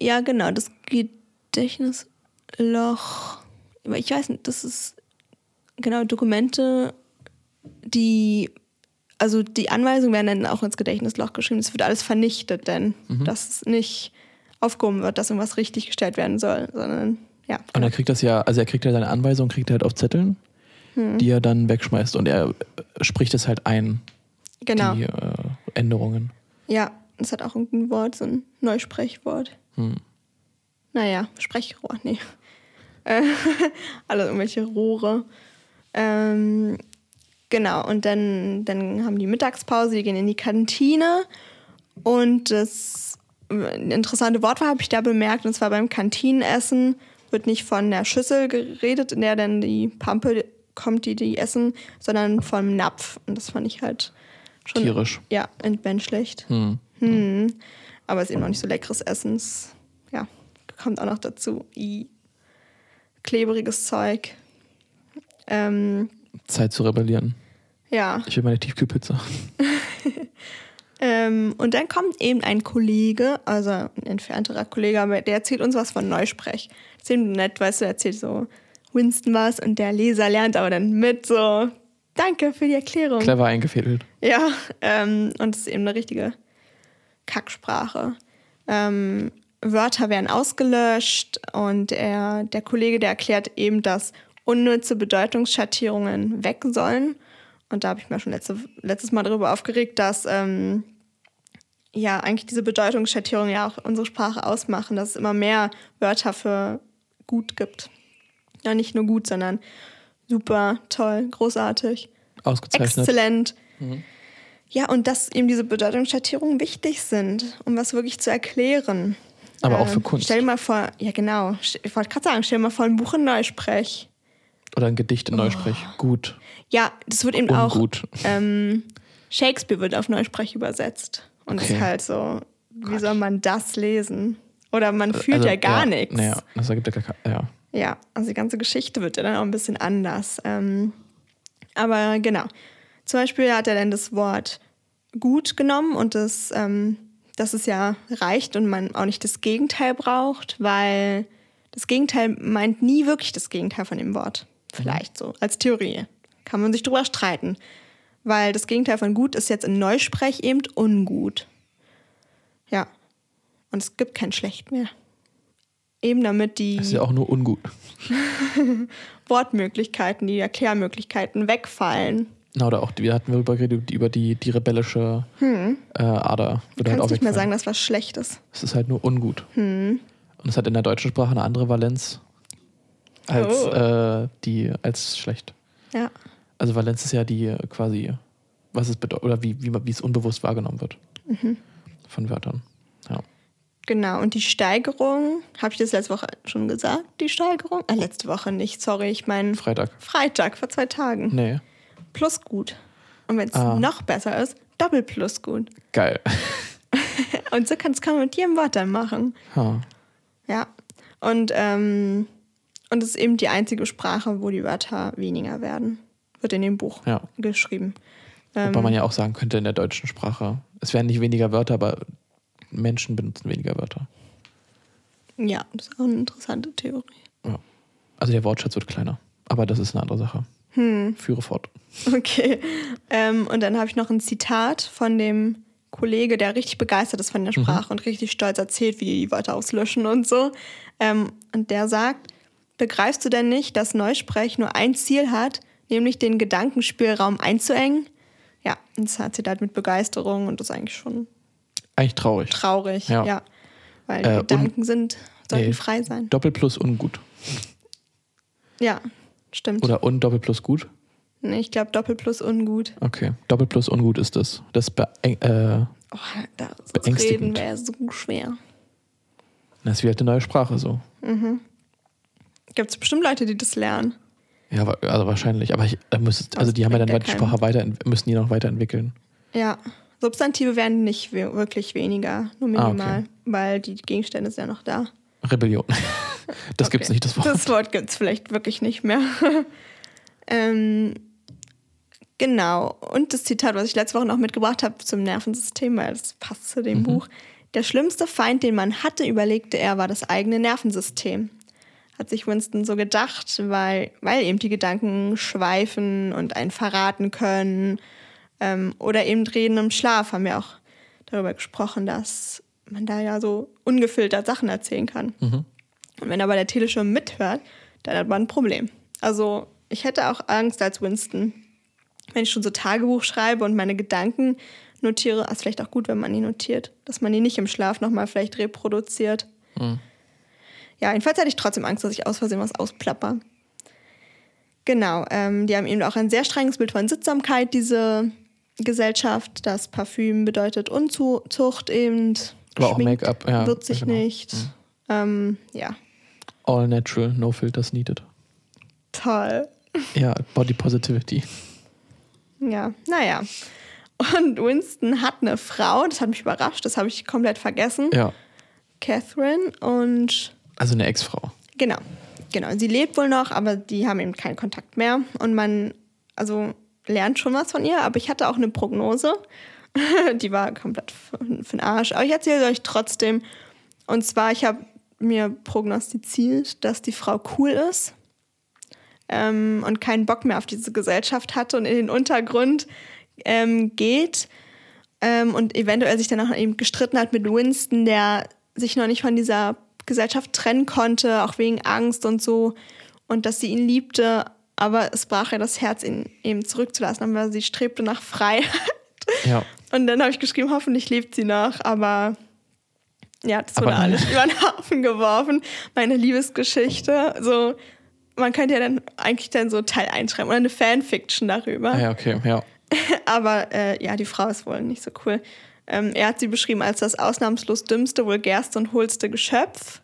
Ja, genau, das Gedächtnisloch. Aber Ich weiß nicht, das ist genau Dokumente, die, also die Anweisungen werden dann auch ins Gedächtnisloch geschrieben. Es wird alles vernichtet, denn dass es nicht aufgehoben wird, dass irgendwas richtig gestellt werden soll, sondern ja.
Und er kriegt das ja, also er kriegt ja seine Anweisung, kriegt er halt auf Zetteln,
Hm.
die er dann wegschmeißt und er äh, spricht es halt ein,
genau.
die äh, Änderungen.
Ja, es hat auch irgendein Wort, so ein Neusprechwort.
Hm.
Naja, Sprechrohr, nee. Äh, <laughs> alle irgendwelche Rohre. Ähm, genau, und dann, dann haben die Mittagspause, die gehen in die Kantine. Und das äh, interessante Wort war, habe ich da bemerkt, und zwar beim Kantinenessen wird nicht von der Schüssel geredet, in der dann die Pampe kommt, die die essen, sondern vom Napf. Und das fand ich halt schon
Tierisch.
ja, entmenschlicht.
Hm.
Hm. Aber es ist eben noch nicht so leckeres Essen. Es, Ja, kommt auch noch dazu. I. Klebriges Zeug. Ähm,
Zeit zu rebellieren.
ja.
Ich will meine Tiefkühlpizza. <laughs>
Ähm, und dann kommt eben ein Kollege, also ein entfernterer Kollege, aber der erzählt uns was von Neusprech. Das ist eben nett, weißt du, er erzählt so Winston was und der Leser lernt aber dann mit so, danke für die Erklärung.
Clever eingefädelt.
Ja, ähm, und es ist eben eine richtige Kacksprache. Ähm, Wörter werden ausgelöscht und er, der Kollege, der erklärt eben, dass unnütze Bedeutungsschattierungen weg sollen. Und da habe ich mir schon letzte, letztes Mal darüber aufgeregt, dass ähm, ja eigentlich diese Bedeutungsschattierungen ja auch unsere Sprache ausmachen, dass es immer mehr Wörter für gut gibt. Ja, nicht nur gut, sondern super, toll, großartig
Ausgezeichnet.
exzellent. Ja, und dass eben diese Bedeutungsschattierungen wichtig sind, um was wirklich zu erklären.
Aber auch
Ähm,
für Kunst.
Stell dir mal vor, ja genau, ich wollte gerade sagen, stell dir mal vor, ein Buch in Neusprech.
Oder ein Gedicht in Neusprech. Gut.
Ja, das wird eben auch,
Ungut.
ähm, Shakespeare wird auf Neusprech übersetzt. Und
Okay.
ist halt so, wie soll man das lesen? Oder man fühlt
Also,
ja gar nichts.
Naja, das ergibt ja gar kein, ja.
Ja, also die ganze Geschichte wird ja dann auch ein bisschen anders. Ähm, aber genau. Zum Beispiel hat er dann das Wort gut genommen und das, ähm, dass es ja reicht und man auch nicht das Gegenteil braucht, weil das Gegenteil meint nie wirklich das Gegenteil von dem Wort. Vielleicht so, als Theorie. Kann man sich drüber streiten. Weil das Gegenteil von gut ist jetzt in Neusprech eben ungut. Ja. Und es gibt kein Schlecht mehr. Eben damit die.
Das ist ja auch nur ungut. <laughs>
Wortmöglichkeiten, die Erklärmöglichkeiten wegfallen.
Na, oder auch, wir hatten darüber geredet, über die, die rebellische äh, Ader.
Du
halt
kannst
auch
nicht mehr sagen, dass was schlecht ist.
Es ist halt nur ungut.
Hm.
Und es hat in der deutschen Sprache eine andere Valenz als,
Oh.
äh, die, als schlecht.
Ja.
Also Valenz ist ja die äh, quasi, was es bedeutet, oder wie, wie, wie es unbewusst wahrgenommen wird
Mhm.
von Wörtern. Ja.
Genau. Und die Steigerung, habe ich das letzte Woche schon gesagt? Die Steigerung? Ah, letzte Woche nicht, sorry. Ich meine
Freitag.
Freitag vor zwei Tagen.
Nee.
Plus gut. Und wenn es
Ah.
noch besser ist, doppelt plus gut.
Geil. <laughs>
Und so kannst kann man mit jedem Wort dann machen.
Ha.
Ja. Und, ähm, und es ist eben die einzige Sprache, wo die Wörter weniger werden. Wird in dem Buch
Ja.
geschrieben.
Wobei
Ähm,
man ja auch sagen könnte in der deutschen Sprache, es werden nicht weniger Wörter, aber Menschen benutzen weniger Wörter.
Ja, das ist auch eine interessante Theorie.
Ja. Also der Wortschatz wird kleiner. Aber das ist eine andere Sache.
Hm.
Führe fort.
Okay. Ähm, und dann habe ich noch ein Zitat von dem Kollege, der richtig begeistert ist von der Sprache und richtig stolz erzählt, wie die die Wörter auslöschen und so. Ähm, und der sagt, begreifst du denn nicht, dass Neusprech nur ein Ziel hat, nämlich den Gedankenspielraum einzuengen? Ja, und das hat sie halt mit Begeisterung und das ist eigentlich schon
Eigentlich traurig.
traurig.
Ja.
Ja. Weil
Äh,
Gedanken sind, sollten
Nee.
frei sein.
Doppelplus ungut.
Ja, stimmt.
Oder un Doppelplus gut?
Nee, ich glaube, Doppel plus ungut.
Okay. Doppelplus ungut ist das. Das be äh,
Oh, da
Beängstigend.
reden wäre so schwer.
das ist wie halt eine neue Sprache so.
Gibt es bestimmt Leute, die das lernen.
Ja, also wahrscheinlich. Aber ich, da müsstest, also die haben ja dann die Sprache weiter, müssen die noch weiterentwickeln.
Ja. Substantive werden nicht wirklich weniger, nur
Ah,
minimal,
okay.
weil die Gegenstände sind ja noch da.
Rebellion. <laughs> Das gibt's
Okay.
nicht, das Wort.
Das Wort gibt es vielleicht wirklich nicht mehr. <laughs> ähm, genau. Und das Zitat, was ich letzte Woche noch mitgebracht habe zum Nervensystem, weil das passt zu
Mhm.
dem Buch. Der schlimmste Feind, den man hatte, überlegte er, war das eigene Nervensystem. Hat sich Winston so gedacht, weil, weil eben die Gedanken schweifen und einen verraten können. Ähm, oder eben reden im Schlaf, haben wir auch darüber gesprochen, dass man da ja so ungefiltert Sachen erzählen kann. Und wenn aber der Teleschirm mithört, dann hat man ein Problem. Also ich hätte auch Angst als Winston, wenn ich schon so Tagebuch schreibe und meine Gedanken notiere. Also vielleicht auch gut, wenn man die notiert, dass man die nicht im Schlaf nochmal vielleicht reproduziert. Ja, jedenfalls hatte ich trotzdem Angst, dass ich aus Versehen was ausplapper. Genau, ähm, die haben eben auch ein sehr strenges Bild von Sittsamkeit, diese Gesellschaft. Das Parfüm bedeutet Unzucht eben.
Aber auch Make-up, ja,
Wird sich
genau.
nicht. Ähm, ja,
All natural, no filters needed.
toll.
Ja, Body Positivity.
Ja, naja. Und Winston hat eine Frau, das hat mich überrascht, das habe ich komplett vergessen.
Ja,
Catherine und
also eine Ex-Frau.
genau, genau. Sie lebt wohl noch, aber die haben eben keinen Kontakt mehr. Und man, also lernt schon was von ihr, aber ich hatte auch eine Prognose. <laughs> die war komplett für, den Arsch. Aber ich erzähle euch trotzdem. Und zwar, ich habe mir prognostiziert, dass die Frau cool ist ähm, und keinen Bock mehr auf diese Gesellschaft hatte und in den Untergrund ähm, geht ähm, und eventuell sich dann auch eben gestritten hat mit Winston, der sich noch nicht von dieser Gesellschaft trennen konnte, auch wegen Angst und so und dass sie ihn liebte, aber es brach ihr das Herz, ihn eben zurückzulassen, aber sie strebte nach Freiheit.
Ja.
Und dann habe ich geschrieben, hoffentlich lebt sie noch, aber ja, das wurde alles <laughs> über den Haufen geworfen. Meine Liebesgeschichte, so, man könnte ja dann eigentlich dann so Teil einschreiben oder eine Fanfiction darüber.
Ah, ja, okay, ja. <laughs>
Aber äh, ja, die Frau ist wohl nicht so cool. Ähm, er hat sie beschrieben als das ausnahmslos dümmste, vulgärste und hohlste Geschöpf.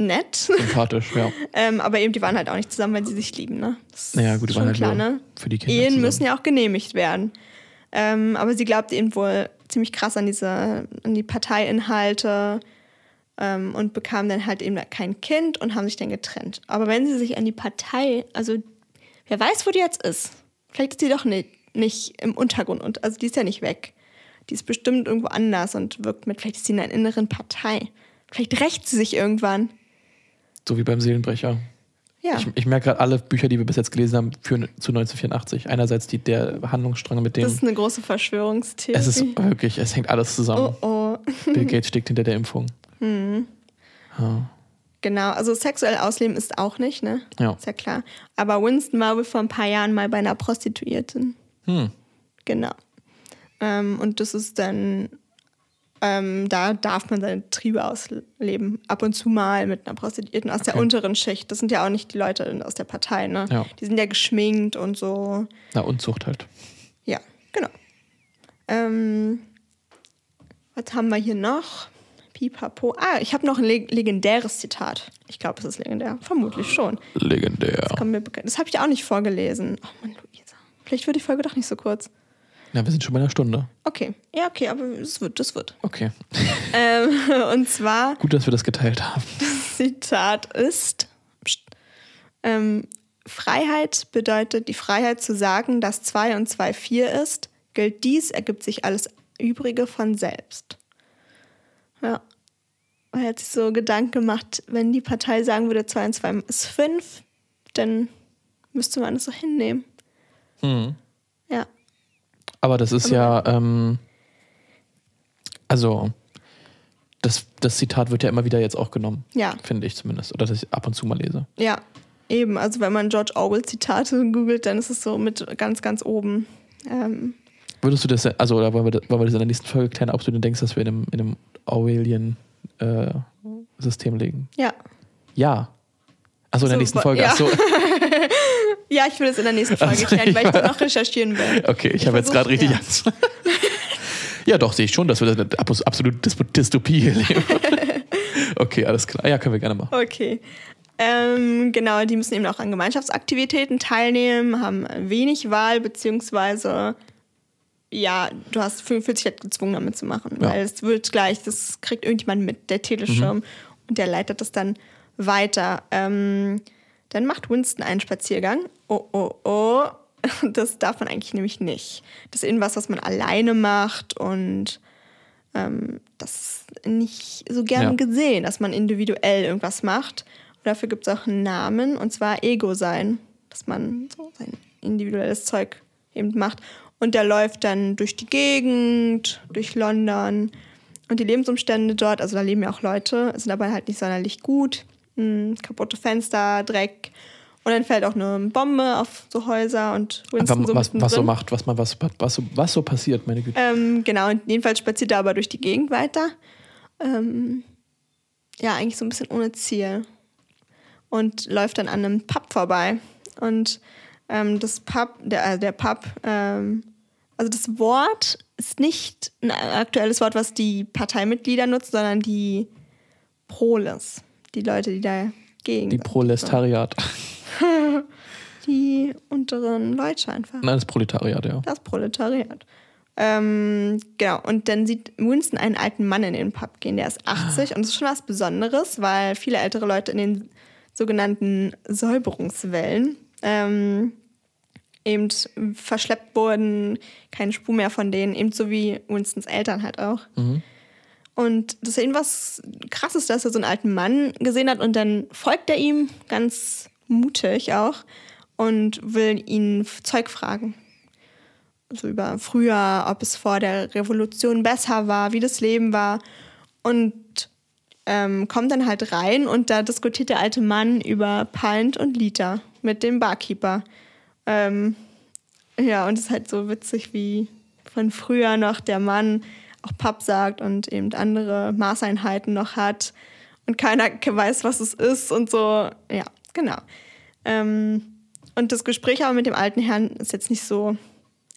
Nett.
Sympathisch, ja. <laughs>
ähm, aber eben, die waren halt auch nicht zusammen, weil sie sich lieben, ne? Das
Naja, gut, die
ist
waren halt
klar, ne?
für die Kinder
Ehen
zusammen.
müssen ja auch genehmigt werden. Ähm, aber sie glaubt eben wohl ziemlich krass an diese, an die Parteiinhalte ähm, und bekam dann halt eben kein Kind und haben sich dann getrennt. Aber wenn sie sich an die Partei, also wer weiß, wo die jetzt ist. Vielleicht ist die doch nicht, nicht im Untergrund und also die ist ja nicht weg. Die ist bestimmt irgendwo anders und wirkt mit, vielleicht ist sie in einer inneren Partei. Vielleicht rächt sie sich irgendwann.
So wie beim Seelenbrecher.
Ja.
Ich, ich merke gerade, alle Bücher, die wir bis jetzt gelesen haben, führen zu 1984. Einerseits die, der Handlungsstrang mit dem.
das ist eine große Verschwörungstheorie.
es ist wirklich, es hängt alles zusammen.
oh oh. <laughs>
Bill Gates steckt hinter der Impfung. Ja.
Genau, also sexuell ausleben ist auch nicht, ne?
Ja.
Ist ja klar. Aber Winston war wohl vor ein paar Jahren mal bei einer Prostituierten.
Hm.
Genau. Ähm, und das ist dann, ähm, da darf man seine Triebe ausleben. Ab und zu mal mit einer Prostituierten aus der
Okay.
unteren Schicht. Das sind ja auch nicht die Leute aus der Partei, ne?
Ja.
Die sind ja geschminkt und so.
Na, Unzucht halt.
Ja, genau. Ähm, was haben wir hier noch? Pipapo. Ah, ich habe noch ein leg legendäres Zitat. Ich glaube, es ist legendär. Vermutlich schon.
Legendär.
Bekannt. Das habe ich auch nicht vorgelesen. Oh Mann, Luisa. Vielleicht wird die Folge doch nicht so kurz.
Na, wir sind schon bei einer Stunde.
Okay. Ja, okay, aber es wird, das wird.
Okay.
Ähm, <laughs> und zwar,
Gut, dass wir das geteilt haben. <laughs>
Zitat ist, ähm, Freiheit bedeutet die Freiheit zu sagen, dass 2 und 2 4 ist. Gilt dies, ergibt sich alles Übrige von selbst. Ja. er hat sich so Gedanken gemacht, wenn die Partei sagen würde, 2 und 2 ist 5, dann müsste man es so hinnehmen.
Hm.
Ja.
Aber das ist ja, ähm, also das, das Zitat wird ja immer wieder jetzt auch genommen,
Ja,
finde ich zumindest. Oder dass ich ab und zu mal lese.
ja. Eben, also wenn man George Orwell Zitate googelt, dann ist es so mit ganz, ganz oben. Ähm,
Würdest du das, also, oder wollen wir, das- wollen wir das in der nächsten Folge klären, ob du denn denkst, dass wir in einem, in einem Orwellian-System legen?
ja.
Ja. Achso, in der
So,
nächsten Folge.
ja.
Achso, <laughs>
Ja, ich will es in der nächsten Folge
Also,
klären, weil ich
ich
da noch recherchieren will.
okay, ich, habe jetzt gerade richtig
ja.
Angst. ja, doch, sehe ich schon, dass wir eine abs- absolute Dys- Dystopie hier leben. <laughs> okay, alles klar. Ja, können wir gerne machen.
Okay. Ähm, genau, die müssen eben auch an Gemeinschaftsaktivitäten teilnehmen, haben wenig Wahl, beziehungsweise ja, du hast fühl- fühlst dich halt gezwungen, damit zu machen.
Ja.
Weil es wird gleich, das kriegt irgendjemand mit, der Teleschirm, und der leitet das dann weiter. Ähm, dann macht Winston einen Spaziergang. Oh, oh, oh. <laughs> Das darf man eigentlich nämlich nicht. Das ist irgendwas, was man alleine macht und ähm, das ist nicht so gern
Ja.
gesehen, dass man individuell irgendwas macht. Und dafür gibt es auch einen Namen, und zwar Ego sein, dass man so sein individuelles Zeug eben macht. Und der läuft dann durch die Gegend, durch London. Und die Lebensumstände dort, also da leben ja auch Leute, sind dabei halt nicht sonderlich gut. Hm, kaputte Fenster, Dreck. Und dann fällt auch eine Bombe auf so Häuser und Winston so
was, was so macht, was man was, was, so, was so passiert, meine Güte.
Ähm, genau, und jedenfalls spaziert er aber durch die Gegend weiter. Ähm, ja, eigentlich so ein bisschen ohne Ziel. Und läuft dann an einem Pub vorbei. Und ähm, das Pub, der, äh, der Pub, ähm, also das Wort ist nicht ein aktuelles Wort, was die Parteimitglieder nutzen, sondern die Proles. Die Leute, die dagegen
Die
sind.
Prolestariat. <laughs>
Die unteren Leute einfach.
Nein, das Proletariat, ja.
Das Proletariat. Ähm, genau, und dann sieht Winston einen alten Mann in den Pub gehen, der ist 80 und das ist schon was Besonderes, weil viele ältere Leute in den sogenannten Säuberungswellen ähm, eben verschleppt wurden, keine Spur mehr von denen, eben so wie Winstons Eltern halt auch. Und das ist irgendwas krasses, dass er so einen alten Mann gesehen hat und dann folgt er ihm ganz mutig auch und will ihn Zeug fragen so über früher, ob es vor der Revolution besser war, wie das Leben war. Und ähm, kommt dann halt rein und da diskutiert der alte Mann über Pint und Liter mit dem Barkeeper. Ähm, ja, und es ist halt so witzig, wie von früher noch der Mann auch Pub sagt und eben andere Maßeinheiten noch hat und keiner weiß, was es ist und so. Ja, genau. Ähm, und das Gespräch aber mit dem alten Herrn ist jetzt nicht so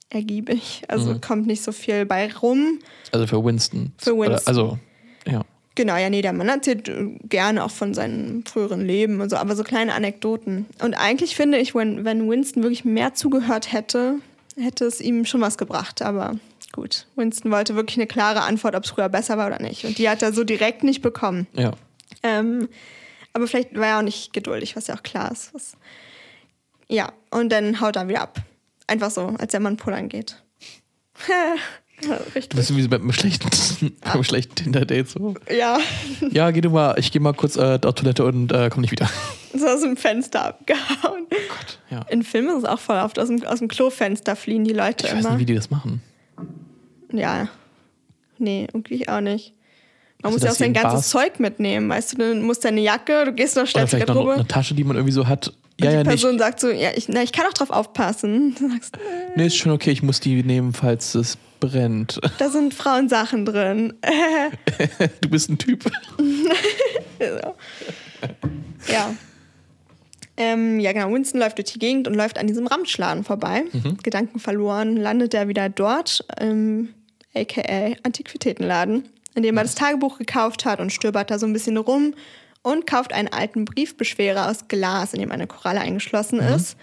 ergiebig. Also kommt nicht so viel bei rum.
Also für Winston.
Für Winston.
Also, ja.
Genau, ja, nee, der Mann erzählt äh, gerne auch von seinem früheren Leben und so, aber so kleine Anekdoten. Und eigentlich finde ich, wenn, wenn Winston wirklich mehr zugehört hätte, hätte es ihm schon was gebracht. Aber gut, Winston wollte wirklich eine klare Antwort, ob es früher besser war oder nicht. Und die hat er so direkt nicht bekommen.
Ja.
Ähm, aber vielleicht war er auch nicht geduldig, was ja auch klar ist. Was ja, und dann haut er wieder ab. Einfach so, als der Mann pullern geht. <laughs> Richtig.
bist wie beim schlechten, <laughs> beim schlechten Tinder-Date so.
Ja,
Ja, geh du mal, ich geh mal kurz äh, auf Toilette und äh, komm nicht wieder. <laughs>
so aus dem Fenster abgehauen.
Gott, ja.
In Filmen ist es auch voll oft. Aus dem, aus dem Klofenster fliehen die Leute
Ich weiß
immer.
nicht, wie die das machen.
Ja. Nee, irgendwie auch nicht. Man
Also,
muss ja auch sein ganzes
Bars-
Zeug mitnehmen. Weißt du, du musst deine Jacke, du gehst noch
Oder
schnell zur
vielleicht noch eine Tasche, die man irgendwie so hat.
Und
Ja,
die
ja, nicht.
Person sagt so, ja, ich, na, ich kann auch drauf aufpassen. <laughs> Du sagst,
Nee, ist schon okay, ich muss die nehmen, falls es brennt. <laughs>
da sind Frauensachen drin. <laughs>
Du bist ein Typ.
So. ja. Ähm, ja, genau. Winston läuft durch die Gegend und läuft an diesem Ramschladen vorbei. Gedanken verloren, landet er wieder dort, ähm, aka Antiquitätenladen, in dem er das Tagebuch gekauft hat und stöbert da so ein bisschen rum und kauft einen alten Briefbeschwerer aus Glas, in dem eine Koralle eingeschlossen ist.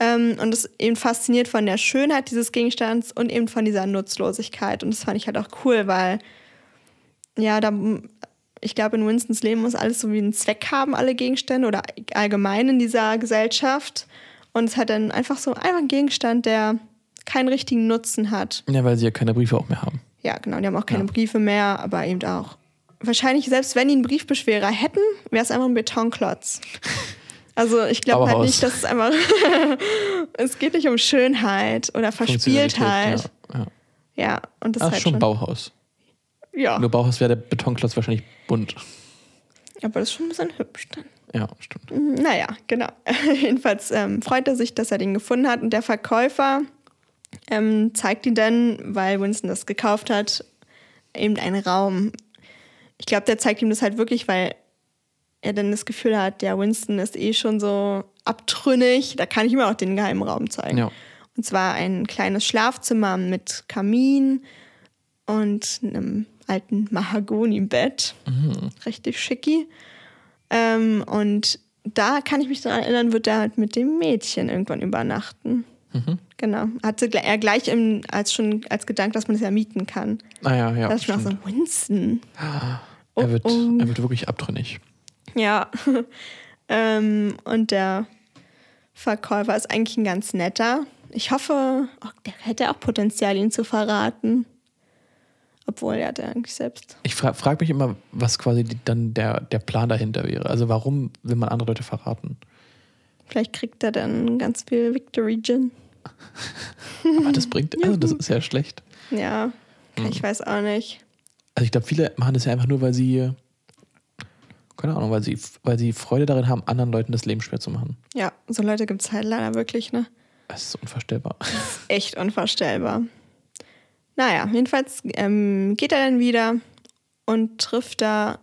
Ähm, und ist eben fasziniert von der Schönheit dieses Gegenstands und eben von dieser Nutzlosigkeit. Und das fand ich halt auch cool, weil ja, da, ich glaube, in Winstons Leben muss alles so wie einen Zweck haben, alle Gegenstände oder allgemein in dieser Gesellschaft. Und es hat dann einfach so einfach ein Gegenstand, der keinen richtigen Nutzen hat.
Ja, weil sie ja keine Briefe auch mehr haben.
Ja, genau, die haben auch keine
Ja.
Briefe mehr, aber eben auch wahrscheinlich, selbst wenn die einen Briefbeschwerer hätten, wäre es einfach ein Betonklotz. <laughs> Also ich glaube halt nicht, dass es einfach. <laughs> es geht nicht um Schönheit oder Verspieltheit.
Ja, ja.
Ja, und das
Ach,
ist halt
schon
schon.
Bauhaus.
ja,
Nur Bauhaus wäre der Betonklotz wahrscheinlich bunt.
aber das ist schon ein bisschen hübsch dann.
Ja, stimmt.
Naja, genau. <laughs> Jedenfalls ähm, freut er sich, dass er den gefunden hat. Und der Verkäufer ähm, zeigt ihm dann, weil Winston das gekauft hat, eben einen Raum. Ich glaube, der zeigt ihm das halt wirklich, weil er dann das Gefühl hat, der Winston ist eh schon so abtrünnig. Da kann ich ihm auch den geheimen Raum zeigen.
Ja.
Und zwar ein kleines Schlafzimmer mit Kamin und einem alten Mahagoni-Bett. Richtig schicki. Ähm, und da kann ich mich daran erinnern, wird er halt mit dem Mädchen irgendwann übernachten. Genau. Hatte er gleich im, als schon als Gedanke, dass man es ja mieten kann.
Ah ja, ja.
da ist schon so, Winston.
er, wird,
oh.
er wird wirklich abtrünnig.
Ja. <laughs> ähm, und der Verkäufer ist eigentlich ein ganz netter. Ich hoffe, oh, der hätte auch Potenzial, ihn zu verraten. Obwohl er hat ja eigentlich selbst.
Ich fra frage mich immer, was quasi die, dann der, der Plan dahinter wäre. Also warum will man andere Leute verraten?
Vielleicht kriegt er dann ganz viel Victory Gin. <laughs>
Aber das bringt, also das ist ja schlecht.
Ja, ich weiß auch nicht.
Also ich glaube, viele machen das ja einfach nur, weil sie, keine Ahnung, weil sie, weil sie Freude darin haben, anderen Leuten das Leben schwer zu machen.
Ja, so Leute gibt es halt leider wirklich, ne?
Das ist unvorstellbar.
Echt unvorstellbar. Naja, jedenfalls ähm, geht er dann wieder und trifft da.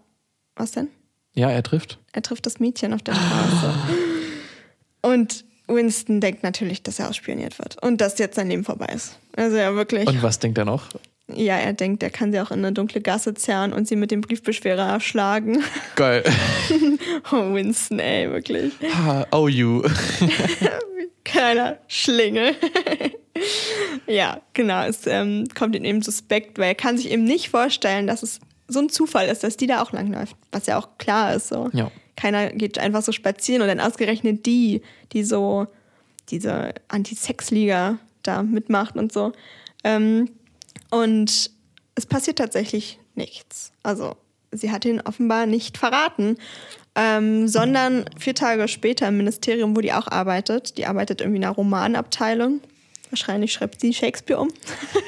Was denn?
Ja, er trifft.
Er trifft das Mädchen auf der Straße. <laughs> Und Winston denkt natürlich, dass er ausspioniert wird und dass jetzt sein Leben vorbei ist. Also ja, wirklich.
Und was denkt er noch?
ja, er denkt, er kann sie auch in eine dunkle Gasse zerren und sie mit dem Briefbeschwerer erschlagen.
Geil. <laughs>
Oh, Winston, ey, wirklich.
Ha, oh you. <laughs>
Keiner Schlingel. <laughs> ja, genau. Es ähm, kommt ihm eben suspekt, weil er kann sich eben nicht vorstellen, dass es so ein Zufall ist, dass die da auch langläuft. Was ja auch klar ist. So.
Ja.
Keiner geht einfach so spazieren und dann ausgerechnet die, die so diese Anti-Sex-Liga da mitmacht und so. Ähm, und es passiert tatsächlich nichts. Also sie hat ihn offenbar nicht verraten, ähm, sondern vier Tage später im Ministerium, wo die auch arbeitet, die arbeitet irgendwie in einer Romanabteilung, wahrscheinlich schreibt sie Shakespeare um,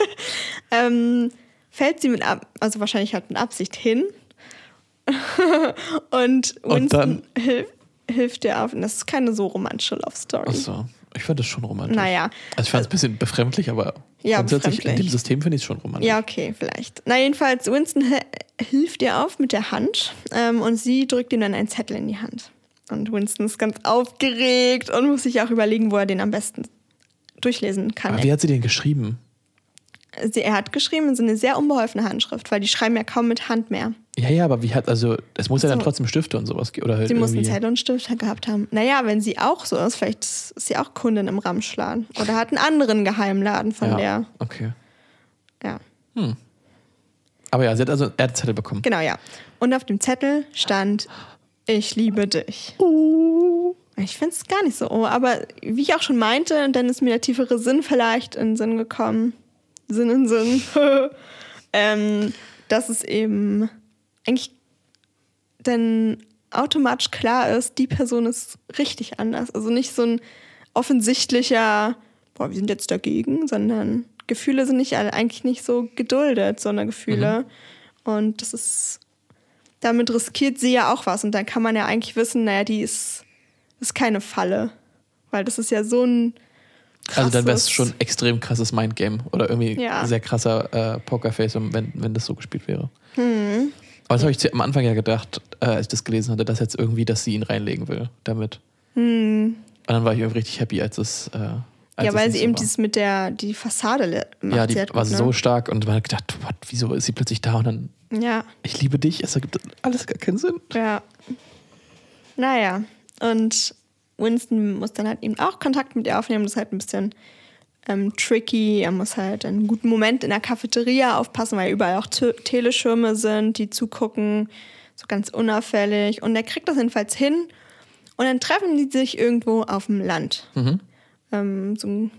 <laughs> ähm, fällt sie mit, ab, also wahrscheinlich halt mit Absicht hin <laughs> und
Und dann?
Winston hilft, hilft ihr auf. Und das ist keine so romantische Love Story.
Achso. Ich fand das schon romantisch.
Naja.
Also ich fand es ein bisschen befremdlich, aber
Ja,
grundsätzlich in
befremdlich.
dem System finde ich es schon romantisch.
Ja, okay, vielleicht. Na, jedenfalls, Winston hilft ihr auf mit der Hand ähm, und sie drückt ihm dann einen Zettel in die Hand. Und Winston ist ganz aufgeregt und muss sich auch überlegen, wo er den am besten durchlesen kann.
Aber wie hat sie den geschrieben?
Sie, er hat geschrieben in so eine sehr unbeholfene Handschrift, weil die schreiben ja kaum mit Hand mehr.
Ja, ja, aber wie hat, also, es muss ja dann
So.
trotzdem Stifte und sowas geben. Oder halt
Sie muss einen
irgendwie.
Zettel und Stift gehabt haben. Naja, wenn sie auch so ist, vielleicht ist sie auch Kundin im Ramschladen. Oder hat einen anderen Geheimladen von
ja,
der.
Okay.
Ja.
Aber ja, sie hat also, er hat Zettel bekommen.
Genau, ja. Und auf dem Zettel stand, ich liebe dich. Ich finde es gar nicht so, oh, aber wie ich auch schon meinte, dann ist mir der tiefere Sinn vielleicht in den Sinn gekommen. Sinn in Sinn. <laughs> ähm, dass es eben eigentlich dann automatisch klar ist, die Person ist richtig anders. Also nicht so ein offensichtlicher, boah, wir sind jetzt dagegen, sondern Gefühle sind nicht alle- eigentlich nicht so geduldet, sondern Gefühle. Und das ist, damit riskiert sie ja auch was. Und dann kann man ja eigentlich wissen, naja, die ist, ist keine Falle. Weil das ist ja so ein.
Also dann wäre es schon extrem krasses Mindgame oder irgendwie
Ja.
sehr krasser äh, Pokerface, wenn, wenn das so gespielt wäre.
Hm.
Aber das habe ich am Anfang ja gedacht, äh, als ich das gelesen hatte, dass jetzt irgendwie, dass sie ihn reinlegen will damit. Und dann war ich irgendwie richtig happy, als es. Äh, als
Hm. ja, weil sie
so
eben
war.
dieses mit der die Fassade macht.
Ja, die
halt
war
gut, ne?
so stark und man hat gedacht, what, wieso ist sie plötzlich da und dann,
Ja,
ich liebe dich, es ergibt alles gar keinen Sinn.
ja. Naja, und Winston muss dann halt eben auch Kontakt mit ihr aufnehmen. Das ist halt ein bisschen ähm, tricky. Er muss halt einen guten Moment in der Cafeteria aufpassen, weil überall auch Te Teleschirme sind, die zugucken, so ganz unauffällig. Und er kriegt das jedenfalls hin. Und dann treffen die sich irgendwo auf dem Land. Ähm, so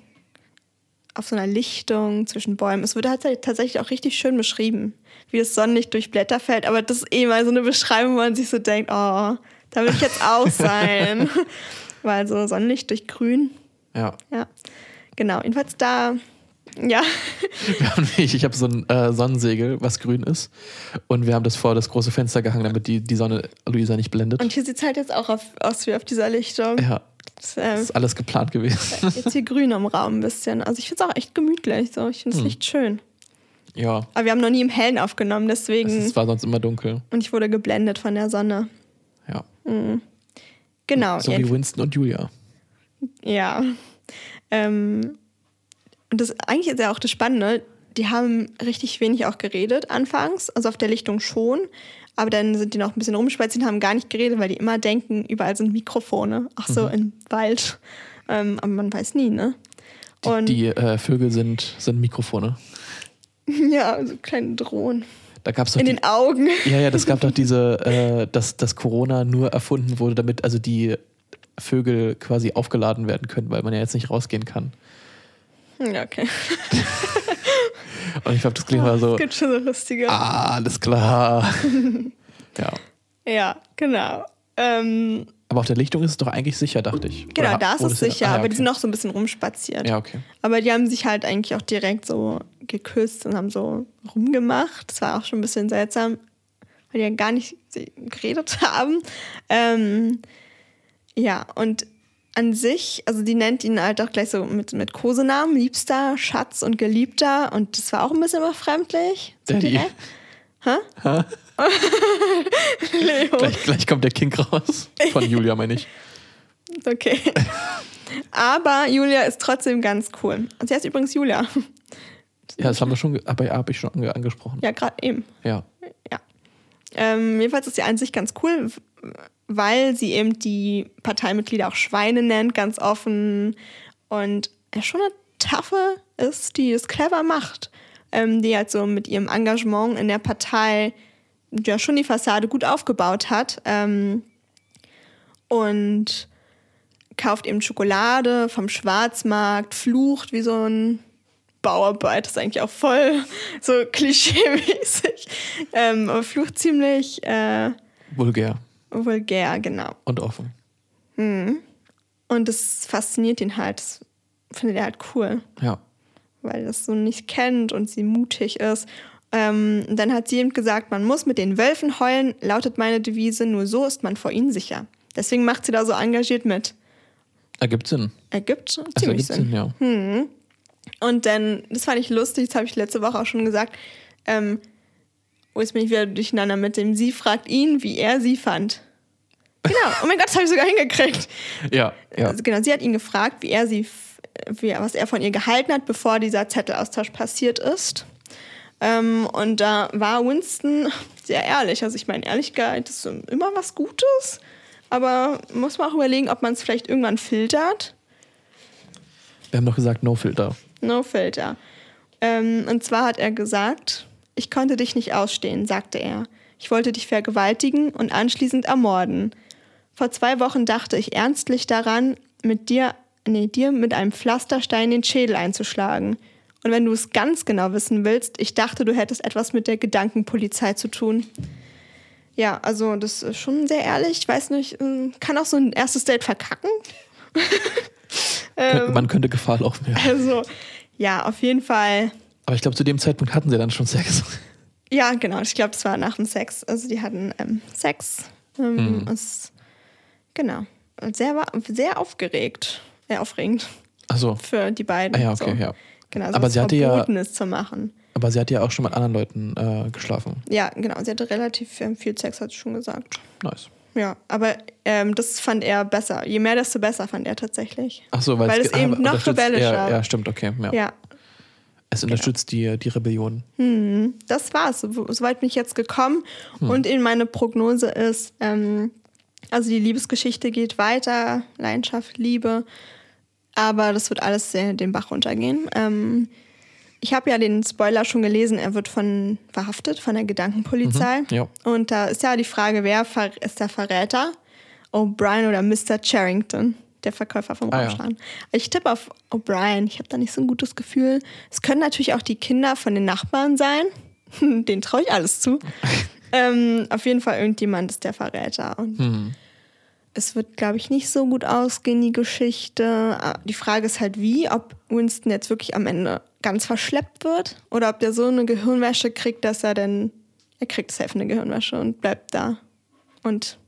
auf so einer Lichtung zwischen Bäumen. Es wird halt tatsächlich auch richtig schön beschrieben, wie das Sonnenlicht durch Blätter fällt. Aber das ist eh mal so eine Beschreibung, wo man sich so denkt, oh, da will ich jetzt auch <laughs> sein. Weil so Sonnenlicht durch Grün.
Ja.
Ja. Genau. Jedenfalls da ja.
Wir haben, ich ich habe so ein äh, Sonnensegel, was grün ist. Und wir haben das vor das große Fenster gehangen, damit die, die Sonne Luisa nicht blendet.
Und hier sieht es halt jetzt auch auf, aus wie auf dieser Lichtung.
ja,
Das, äh,
das ist alles geplant gewesen.
jetzt hier grün im Raum ein bisschen. Also ich finde es auch echt gemütlich. So. Ich finde das
Hm.
Licht schön.
ja,
Aber wir haben noch nie im Hellen aufgenommen,
es
deswegen.
ist, war sonst immer dunkel.
Und ich wurde geblendet von der Sonne.
Ja.
Genau.
So wie Winston und Julia.
Ja. Ähm, und das eigentlich ist ja auch das Spannende. Die haben richtig wenig auch geredet anfangs, also auf der Lichtung schon. Aber dann sind die noch ein bisschen rumspaziert und haben gar nicht geredet, weil die immer denken, überall sind Mikrofone. Auch so im Wald. Ähm, aber man weiß nie, ne?
Die,
Und
die äh, Vögel sind, sind Mikrofone. <laughs>
ja, so kleine Drohnen.
Da gab es doch
In
die,
den Augen.
Ja, ja, das gab doch <laughs> diese, äh, dass, dass Corona nur erfunden wurde, damit also die Vögel quasi aufgeladen werden können, weil man ja jetzt nicht rausgehen kann.
Ja, okay. <laughs>
Und ich glaube, das klingt mal so,
Es gibt schon so lustige.
ah, alles klar. <laughs> ja.
Ja, genau. Ähm,
Aber auf der Lichtung ist es doch eigentlich sicher, dachte ich.
genau,
Oder
da ist es sicher,
ah, ja,
aber die
okay.
sind noch so ein bisschen rumspaziert.
Ja, okay.
Aber die haben sich halt eigentlich auch direkt so geküsst und haben so rumgemacht. Das war auch schon ein bisschen seltsam, weil die ja gar nicht geredet haben. Ähm, ja, und an sich, also die nennt ihn halt auch gleich so mit, mit Kosenamen, Liebster, Schatz und Geliebter. Und das war auch ein bisschen befremdlich. So
Daddy.
direkt. Hä? <laughs> Leo.
Gleich, gleich kommt der Kink raus. Von Julia, meine ich. <laughs>
Okay. Aber Julia ist trotzdem ganz cool. Und sie heißt übrigens Julia.
Ja, das haben wir schon, aber ja, habe ich schon ange angesprochen.
Ja, gerade eben.
Ja.
Ja. Ähm, jedenfalls ist sie an sich ganz cool, weil sie eben die Parteimitglieder auch Schweine nennt, ganz offen. Und ja, schon eine taffe ist, die es clever macht. Ähm, die halt so mit ihrem Engagement in der Partei ja schon die Fassade gut aufgebaut hat. Ähm, und kauft eben Schokolade vom Schwarzmarkt, flucht wie so ein Bauarbeit, das ist eigentlich auch voll so <laughs> klischee-mäßig. Ähm, aber flucht ziemlich äh,
Vulgär
vulgär, genau.
und offen.
Und das fasziniert ihn halt. Das findet er halt cool,
Ja.
weil er das so nicht kennt und sie mutig ist. Ähm, dann hat sie ihm gesagt, man muss mit den Wölfen heulen, lautet meine Devise, nur so ist man vor ihnen sicher. Deswegen macht sie da so engagiert mit.
Ergibt Sinn.
Ergibt ziemlich
ergibt
Sinn.
Sinn, ja.
Und dann, das fand ich lustig, das habe ich letzte Woche auch schon gesagt, ähm, wo jetzt bin ich wieder durcheinander mit dem, sie fragt ihn, wie er sie fand. Genau, oh mein Gott, das habe ich sogar hingekriegt.
Ja, ja.
Also genau, sie hat ihn gefragt, wie er sie, wie, was er von ihr gehalten hat, bevor dieser Zettelaustausch passiert ist. Ähm, und da war Winston sehr ehrlich. Also ich meine, Ehrlichkeit ist immer was Gutes, aber muss man auch überlegen, ob man es vielleicht irgendwann filtert.
Wir haben doch gesagt, no filter.
No filter. Ähm, und zwar hat er gesagt, ich konnte dich nicht ausstehen, sagte er. Ich wollte dich vergewaltigen und anschließend ermorden. Vor zwei Wochen dachte ich ernstlich daran, mit dir, nee, dir mit einem Pflasterstein den Schädel einzuschlagen. Und wenn du es ganz genau wissen willst, ich dachte, du hättest etwas mit der Gedankenpolizei zu tun. Ja, also das ist schon sehr ehrlich. Ich weiß nicht, ähm, kann auch so ein erstes Date verkacken. <laughs> Ähm.
Man könnte Gefahr laufen, ja.
Also, ja, auf jeden Fall.
Aber ich glaube, zu dem Zeitpunkt hatten sie dann schon Sex.
Ja, genau. Ich glaube, es war nach dem Sex. Also, die hatten ähm, Sex. Ähm,
Hm.
es, genau. Sehr, sehr aufgeregt. Sehr aufregend
Achso.
für die beiden.
Ah ja, okay,
so.
ja.
Genau, so
Aber sie hatte ja-
zu machen.
Aber sie hat ja auch schon mit anderen Leuten äh, geschlafen.
Ja, genau. Sie hatte relativ ähm, viel Sex, hat sie schon gesagt.
Nice.
Ja, aber ähm, das fand er besser. Je mehr, desto besser fand er tatsächlich.
Achso, weil,
Weil es eben noch
unterstützt-
rebellischer-
Ja, ja, stimmt, okay. Ja.
Ja,
Es unterstützt die, die Rebellion.
das war's. So, soweit bin ich jetzt gekommen. Und in meine Prognose ist, ähm, also die Liebesgeschichte geht weiter, Leidenschaft, Liebe, aber das wird alles sehr den Bach runtergehen. Ähm, ich habe ja den Spoiler schon gelesen, er wird von verhaftet von der Gedankenpolizei.
ja.
Und da ist ja die Frage, wer ist der Verräter? O'Brien oder Mr. Charrington, der Verkäufer vom
Ah, ja.
Rauschladen. Ich tippe auf O'Brien. Ich habe da nicht so ein gutes Gefühl. Es können natürlich auch die Kinder von den Nachbarn sein. <laughs> Den traue ich alles zu. <laughs> ähm, auf jeden Fall irgendjemand ist der Verräter. Und
Hm.
es wird, glaube ich, nicht so gut ausgehen, die Geschichte. Ah, Die Frage ist halt wie, ob Winston jetzt wirklich am Ende ganz verschleppt wird oder ob der so eine Gehirnwäsche kriegt, dass er dann, er kriegt safe eine Gehirnwäsche und bleibt da. Und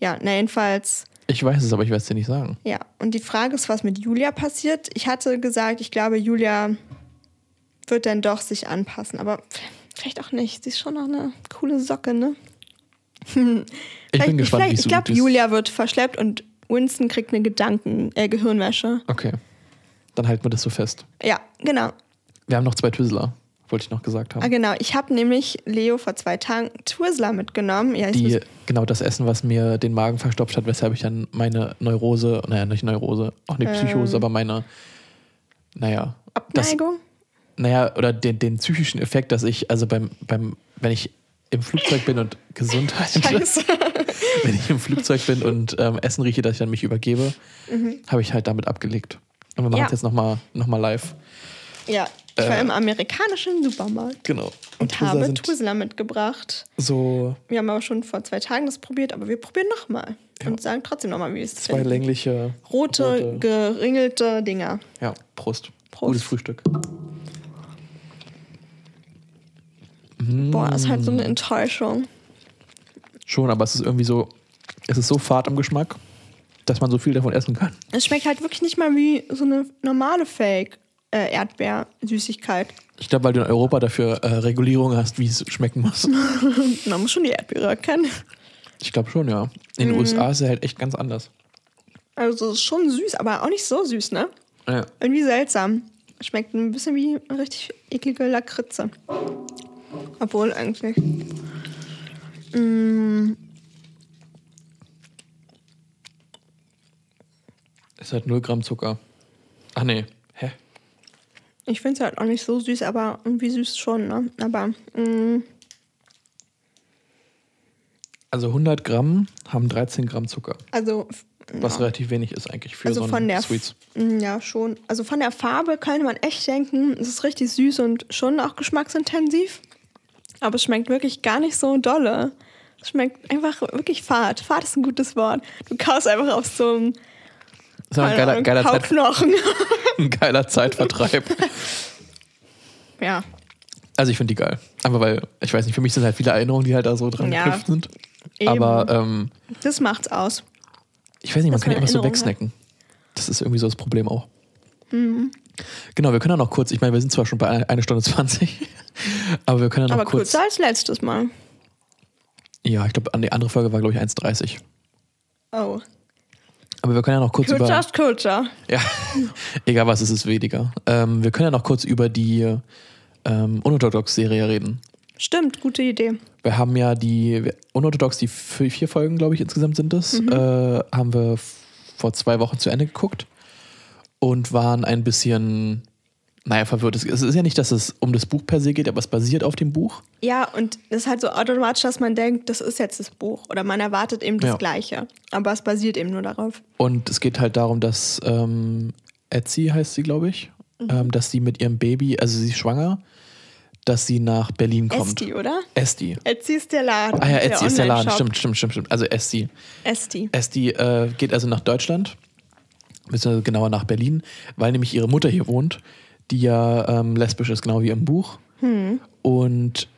ja, na jedenfalls,
Ich weiß es, aber ich werde es dir nicht sagen.
ja. Und die Frage ist, was mit Julia passiert. Ich hatte gesagt, ich glaube, Julia wird dann doch sich anpassen, aber vielleicht auch nicht. Sie ist schon noch eine coole Socke, ne? <laughs>
Ich bin gespannt, wie
Ich glaube. Julia wird verschleppt und Winston kriegt eine Gedanken, äh, Gehirnwäsche.
Okay. Dann halten wir das so fest.
Ja, genau.
Wir haben noch zwei Twizzler, wollte ich noch gesagt haben.
Ah, genau. Ich habe nämlich Leo vor zwei Tagen Twizzler mitgenommen. Ja, ich
die, genau das Essen, was mir den Magen verstopft hat, weshalb ich dann meine Neurose, naja, nicht Neurose, auch nicht Psychose,
Ähm.
aber meine, naja, das,
Abneigung.
naja, oder den, den psychischen Effekt, dass ich, also beim, beim, wenn ich im Flugzeug bin und Gesundheit, <laughs>
Scheiße. <laughs>
wenn ich im Flugzeug bin und ähm, Essen rieche, dass ich dann mich übergebe, habe ich halt damit abgelegt. Und wir machen
Mhm. Ja.
es jetzt nochmal noch mal live.
Ja, ich war
Äh.
im amerikanischen Supermarkt
Genau.
und
Twizzler
habe Twizzler mitgebracht.
so
Wir haben aber schon vor zwei Tagen das probiert, aber wir probieren nochmal. Und sagen trotzdem nochmal, wie es
zwei
finden.
längliche
Rote,
rote-
geringelte Dinger.
Ja, Prost.
Prost.
Gutes Frühstück.
Boah, das ist halt so eine. Enttäuschung.
Schon, aber es ist irgendwie so, es ist so fad im Geschmack, dass man so viel davon essen kann.
Es schmeckt halt wirklich nicht mal wie so eine normale Fake äh, Erdbeer-Süßigkeit.
Ich glaube, weil du in Europa dafür äh, Regulierungen hast, wie es schmecken muss. <laughs>
Man muss schon die Erdbeere kennen.
Ich glaube schon, ja. In den USA ist es halt echt ganz anders.
Also es ist schon süß, aber auch nicht so süß, ne?
Ja.
Irgendwie seltsam. Schmeckt ein bisschen wie richtig eklige Lakritze. Obwohl eigentlich. Mm,
Ist halt 0 Gramm Zucker. Ach nee.
Ich finde es halt auch nicht so süß, aber irgendwie süß schon, ne? Aber mm,
Also 100 Gramm haben 13 Gramm Zucker.
also
Was relativ wenig ist eigentlich für
Also
so
von der
Sweets.
Mm, Ja, schon. Also von der Farbe könnte man echt denken, es ist richtig süß und schon auch geschmacksintensiv. Aber es schmeckt wirklich gar nicht so dolle. Es schmeckt einfach wirklich fad. Fad ist ein gutes Wort. Du kaust einfach auf so einem
Das ist aber ein geiler, geiler, Zeit, <laughs> ein geiler Zeitvertreib.
ja,
Also ich finde die geil. Aber weil, ich weiß nicht, für mich sind halt viele Erinnerungen, die halt da so dran
Ja,
geknüpft sind.
eben.
Aber ähm,
das macht's aus.
ich weiß nicht, man
Dass
kann ja immer so wegsnacken. Das ist irgendwie so das Problem auch.
Mhm.
Genau, wir können ja noch kurz, ich meine, wir sind zwar schon bei eine- eine Stunde 20, <laughs> aber wir können ja noch
Aber
kurz.
kürzer als letztes Mal.
Ja, ich glaube, die andere Folge war, glaube ich, 1,30.
Oh.
Aber wir können ja noch kurz
Kürzer
über.
ist kürzer.
Ja, <laughs> egal was, es ist weniger. Ähm, wir können ja noch kurz über die ähm, Unorthodox-Serie reden.
Stimmt, gute Idee.
Wir haben ja die Unorthodox, die vier, Folgen, glaube ich, insgesamt sind es,
Mhm.
äh, haben wir vor zwei Wochen zu Ende geguckt und waren ein bisschen, naja, verwirrt. Es es ist ja nicht, dass es um das Buch per se geht, aber es basiert auf dem Buch.
Ja, und das ist halt so automatisch, dass man denkt, das ist jetzt das Buch. Oder man erwartet eben das
Ja.
Gleiche. Aber es basiert eben nur darauf.
Und es geht halt darum, dass ähm, Etsy heißt sie, glaube ich,
Mhm.
ähm, dass sie mit ihrem Baby, also sie ist schwanger, dass sie nach Berlin kommt.
Esti, oder?
Esti.
Etsy ist der Laden.
Ah ja, Etsy ist der Laden, stimmt, stimmt, stimmt, stimmt. Also Esti.
Esti.
Esti äh, geht also nach Deutschland, beziehungsweise genauer nach Berlin, weil nämlich ihre Mutter hier wohnt, die ja ähm, lesbisch ist, genau wie im Buch. Und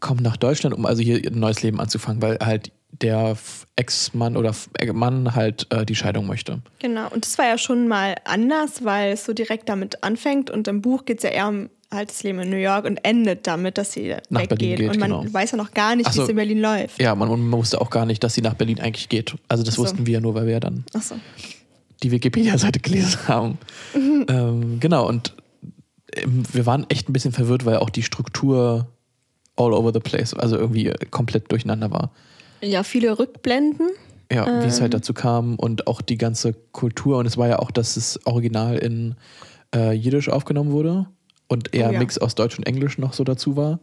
kommt nach Deutschland, um also hier ein neues Leben anzufangen, weil halt der Ex-Mann oder äh, Mann halt äh, die Scheidung möchte.
Genau. Und das war ja schon mal anders, weil es so direkt damit anfängt. Und im Buch geht es ja eher um halt das Leben in New York und endet damit, dass sie
Nach
weggeht.
Berlin geht,
und man
genau.
weiß ja noch gar nicht,
Ach
wie
so.
es in Berlin läuft.
Ja, man, man wusste auch gar nicht, dass sie nach Berlin eigentlich geht. Also das
so.
wussten wir ja nur, weil wir ja dann
Achso.
die Wikipedia-Seite gelesen haben. ähm, genau, und wir waren echt ein bisschen verwirrt, weil auch die Struktur all over the place, also irgendwie komplett durcheinander war.
Ja, viele Rückblenden.
Ja, wie es
Ähm.
halt dazu kam und auch die ganze Kultur. Und es war ja auch, dass das Original in äh, Jiddisch aufgenommen wurde und eher
Oh
ein
ja.
Mix aus Deutsch und Englisch noch so dazu war.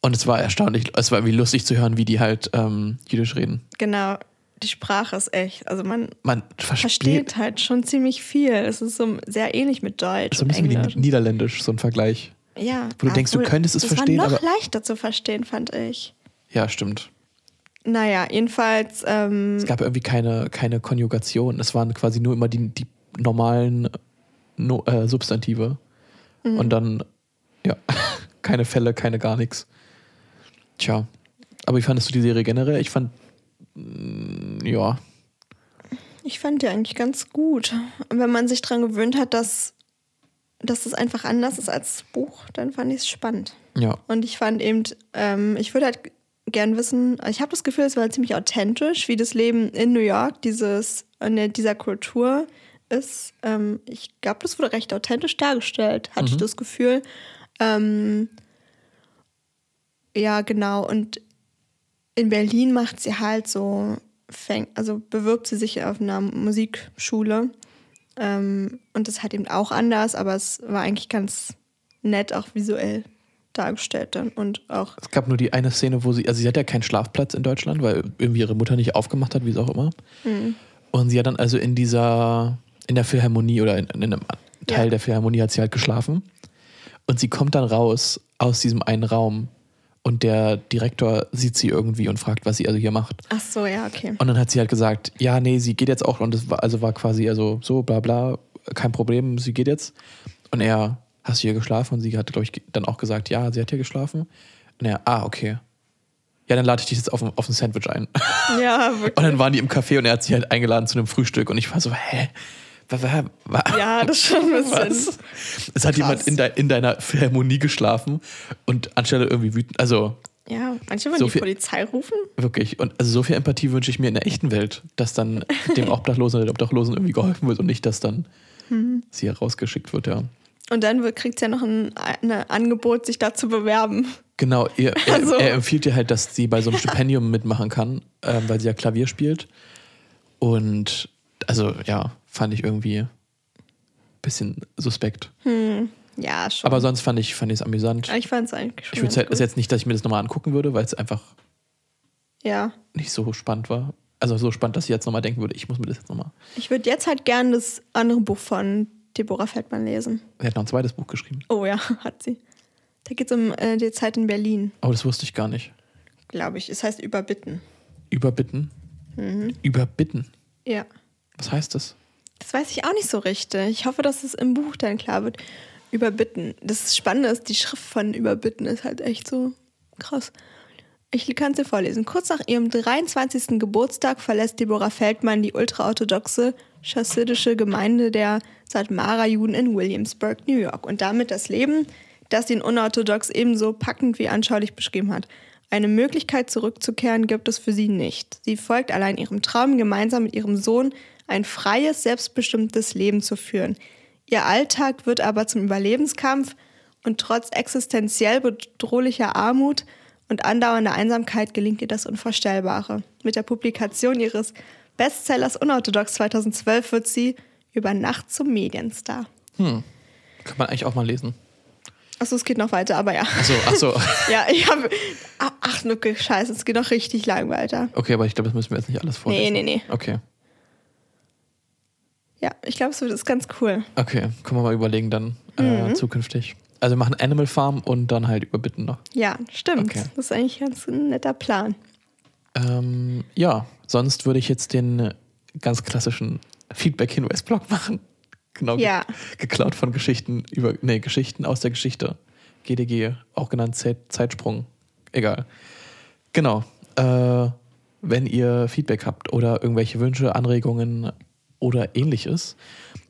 Und es war erstaunlich, es war irgendwie lustig zu hören, wie die halt ähm, Jiddisch reden.
Genau. Die Sprache ist echt, also man
Man versteht,
versteht halt schon ziemlich viel. Es ist so sehr ähnlich mit Deutsch
so ein bisschen
Englisch.
wie Niederländisch, so ein Vergleich.
Ja.
Wo du denkst, du könntest es
das
verstehen,
war noch
aber-
leichter zu verstehen, fand ich.
Ja, stimmt.
Naja, jedenfalls, ähm,
Es gab irgendwie keine, keine Konjugation. Es waren quasi nur immer die, die normalen no, äh, Substantive.
Mhm.
Und dann, ja, <laughs> keine Fälle, keine gar nichts. Tja. Aber wie fandest du die Serie generell? Ich fand, ja,
ich fand die eigentlich ganz gut. Und wenn man sich daran gewöhnt hat, dass, dass es einfach anders ist als das Buch, dann fand ich es spannend.
ja.
Und ich fand eben, ähm, ich würde halt gern wissen, ich habe das Gefühl, es war ziemlich authentisch, wie das Leben in New York, dieses, in dieser Kultur ist. Ähm, ich glaube, das wurde recht authentisch dargestellt, hatte ich das Gefühl. Ähm, ja, genau. Und in Berlin macht sie halt so, fängt, also bewirbt sie sich auf einer Musikschule. Ähm, und das halt eben auch anders, aber es war eigentlich ganz nett, auch visuell dargestellt dann. Und auch,
Es gab nur die eine Szene, wo sie, also sie hat ja keinen Schlafplatz in Deutschland, weil irgendwie ihre Mutter nicht aufgemacht hat, wie es auch immer.
Mhm.
Und sie hat dann also in dieser, in der Philharmonie oder in, in einem Teil
Ja.
der Philharmonie hat sie halt geschlafen. Und sie kommt dann raus aus diesem einen Raum und der Direktor sieht sie irgendwie und fragt, was sie also hier macht.
ach so, ja, okay.
Und dann hat sie halt gesagt, ja, nee, sie geht jetzt auch. Und das war, also war quasi also so, bla bla, kein Problem, sie geht jetzt. Und er, hast du hier geschlafen? Und sie hat, glaube ich, dann auch gesagt, ja, sie hat hier geschlafen. Und er, ah, okay. Ja, dann lade ich dich jetzt auf ein, auf ein Sandwich ein.
Ja, wirklich. <laughs>
Und dann waren die im Café und er hat sie halt eingeladen zu einem Frühstück. Und ich war so, hä? Was? was?
Ja, das ist schon ein bisschen.
Was? Es hat jemand in, de, in deiner Philharmonie geschlafen und anstelle irgendwie wütend, also
Ja, manche wollen
So
die
viel-
Polizei rufen.
Wirklich. Und also so viel Empathie wünsche ich mir in der echten Welt, dass dann dem <laughs> Obdachlosen oder der Obdachlosen irgendwie geholfen wird und nicht, dass dann
Mhm.
sie herausgeschickt wird, ja.
Und dann kriegt sie ja noch ein, ein Angebot, sich da zu bewerben.
Genau, ihr, <laughs> er,
Also-
er empfiehlt ihr halt, dass sie bei so einem <laughs> Stipendium mitmachen kann, ähm, weil sie ja Klavier spielt. Und also ja, fand ich irgendwie ein bisschen suspekt.
Ja, schon.
Aber sonst fand ich fand es amüsant.
ich fand es eigentlich schon.
Ich würde
gut.
jetzt nicht, dass ich mir das nochmal angucken würde, weil es einfach
Ja.
nicht so spannend war. Also so spannend, dass ich jetzt nochmal denken würde, ich muss mir das jetzt nochmal.
Ich würde jetzt halt gern das andere Buch von Deborah Feldmann lesen.
Er hat noch ein zweites Buch geschrieben.
Oh ja, <laughs> hat sie. Da geht es um äh, die Zeit in Berlin,
Aber das wusste ich gar nicht.
glaube ich. Es heißt Überbitten.
Überbitten?
Mhm.
Überbitten?
Ja.
Was heißt das?
Das weiß ich auch nicht so richtig. Ich hoffe, dass es im Buch dann klar wird. Überbitten. Das Spannende ist, die Schrift von Überbitten ist halt echt so krass. Ich kann es dir vorlesen. Kurz nach ihrem 23. Geburtstag verlässt Deborah Feldmann die ultraorthodoxe chassidische Gemeinde der Satmara-Juden in Williamsburg, New York. Und damit das Leben, das in unorthodox ebenso packend wie anschaulich beschrieben hat. Eine Möglichkeit zurückzukehren gibt es für sie nicht. Sie folgt allein ihrem Traum, gemeinsam mit ihrem Sohn ein freies, selbstbestimmtes Leben zu führen. Ihr Alltag wird aber zum Überlebenskampf und trotz existenziell bedrohlicher Armut und andauernder Einsamkeit gelingt ihr das Unvorstellbare. Mit der Publikation ihres Bestsellers Unorthodox 2012 wird sie über Nacht zum Medienstar.
Kann man eigentlich auch mal lesen.
Achso, es geht noch weiter, aber ja.
Achso, achso. <laughs>
Ja, ich habe. Ach, Ach, Nucke, scheiße, es geht noch richtig lang weiter.
Okay, aber ich glaube, das müssen wir jetzt nicht alles vorlesen.
Nee, nee, nee.
Okay.
Ja, ich glaube, es wird- ist ganz cool.
Okay, können wir mal überlegen dann äh,
Mhm.
zukünftig. Also wir machen Animal Farm und dann halt überbitten noch.
Ja, stimmt.
Okay.
Das ist eigentlich ganz ein netter Plan.
Ähm, ja, sonst würde ich jetzt den ganz klassischen Feedback-Hinweis-Blog machen. <laughs> Genau, ge-
Ja.
geklaut von Geschichten über, nee, Geschichten aus der Geschichte. GDG, auch genannt Zeit, Zeitsprung. Egal. Genau. Äh, wenn ihr Feedback habt oder irgendwelche Wünsche, Anregungen oder ähnliches,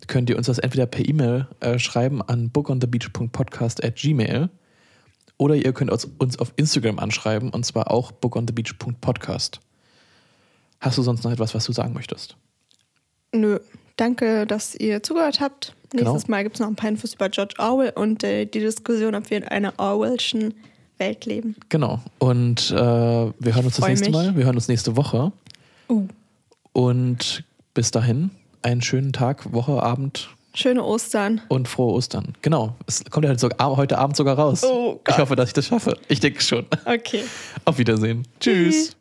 könnt ihr uns das entweder per E-Mail äh, schreiben an bookonthebeach.podcast at oder ihr könnt uns, auf Instagram anschreiben und zwar auch bookonthebeach.podcast. Hast du sonst noch etwas, was du sagen möchtest?
Nö, danke, dass ihr zugehört habt.
Genau.
Nächstes Mal gibt es noch ein paar Infos über George Orwell und äh, die Diskussion, ob wir in einer Orwellschen Welt leben.
Genau. Und äh, wir hören uns das nächste
mich.
Mal. Wir hören uns nächste Woche.
Uh.
Und bis dahin einen schönen Tag, Woche, Abend
Schöne Ostern.
und frohe Ostern. Genau. Es kommt ja heute, sogar, heute Abend sogar raus.
Oh
ich
Gott.
hoffe, dass ich das schaffe. Ich denke schon.
Okay.
Auf Wiedersehen.
Tschüss.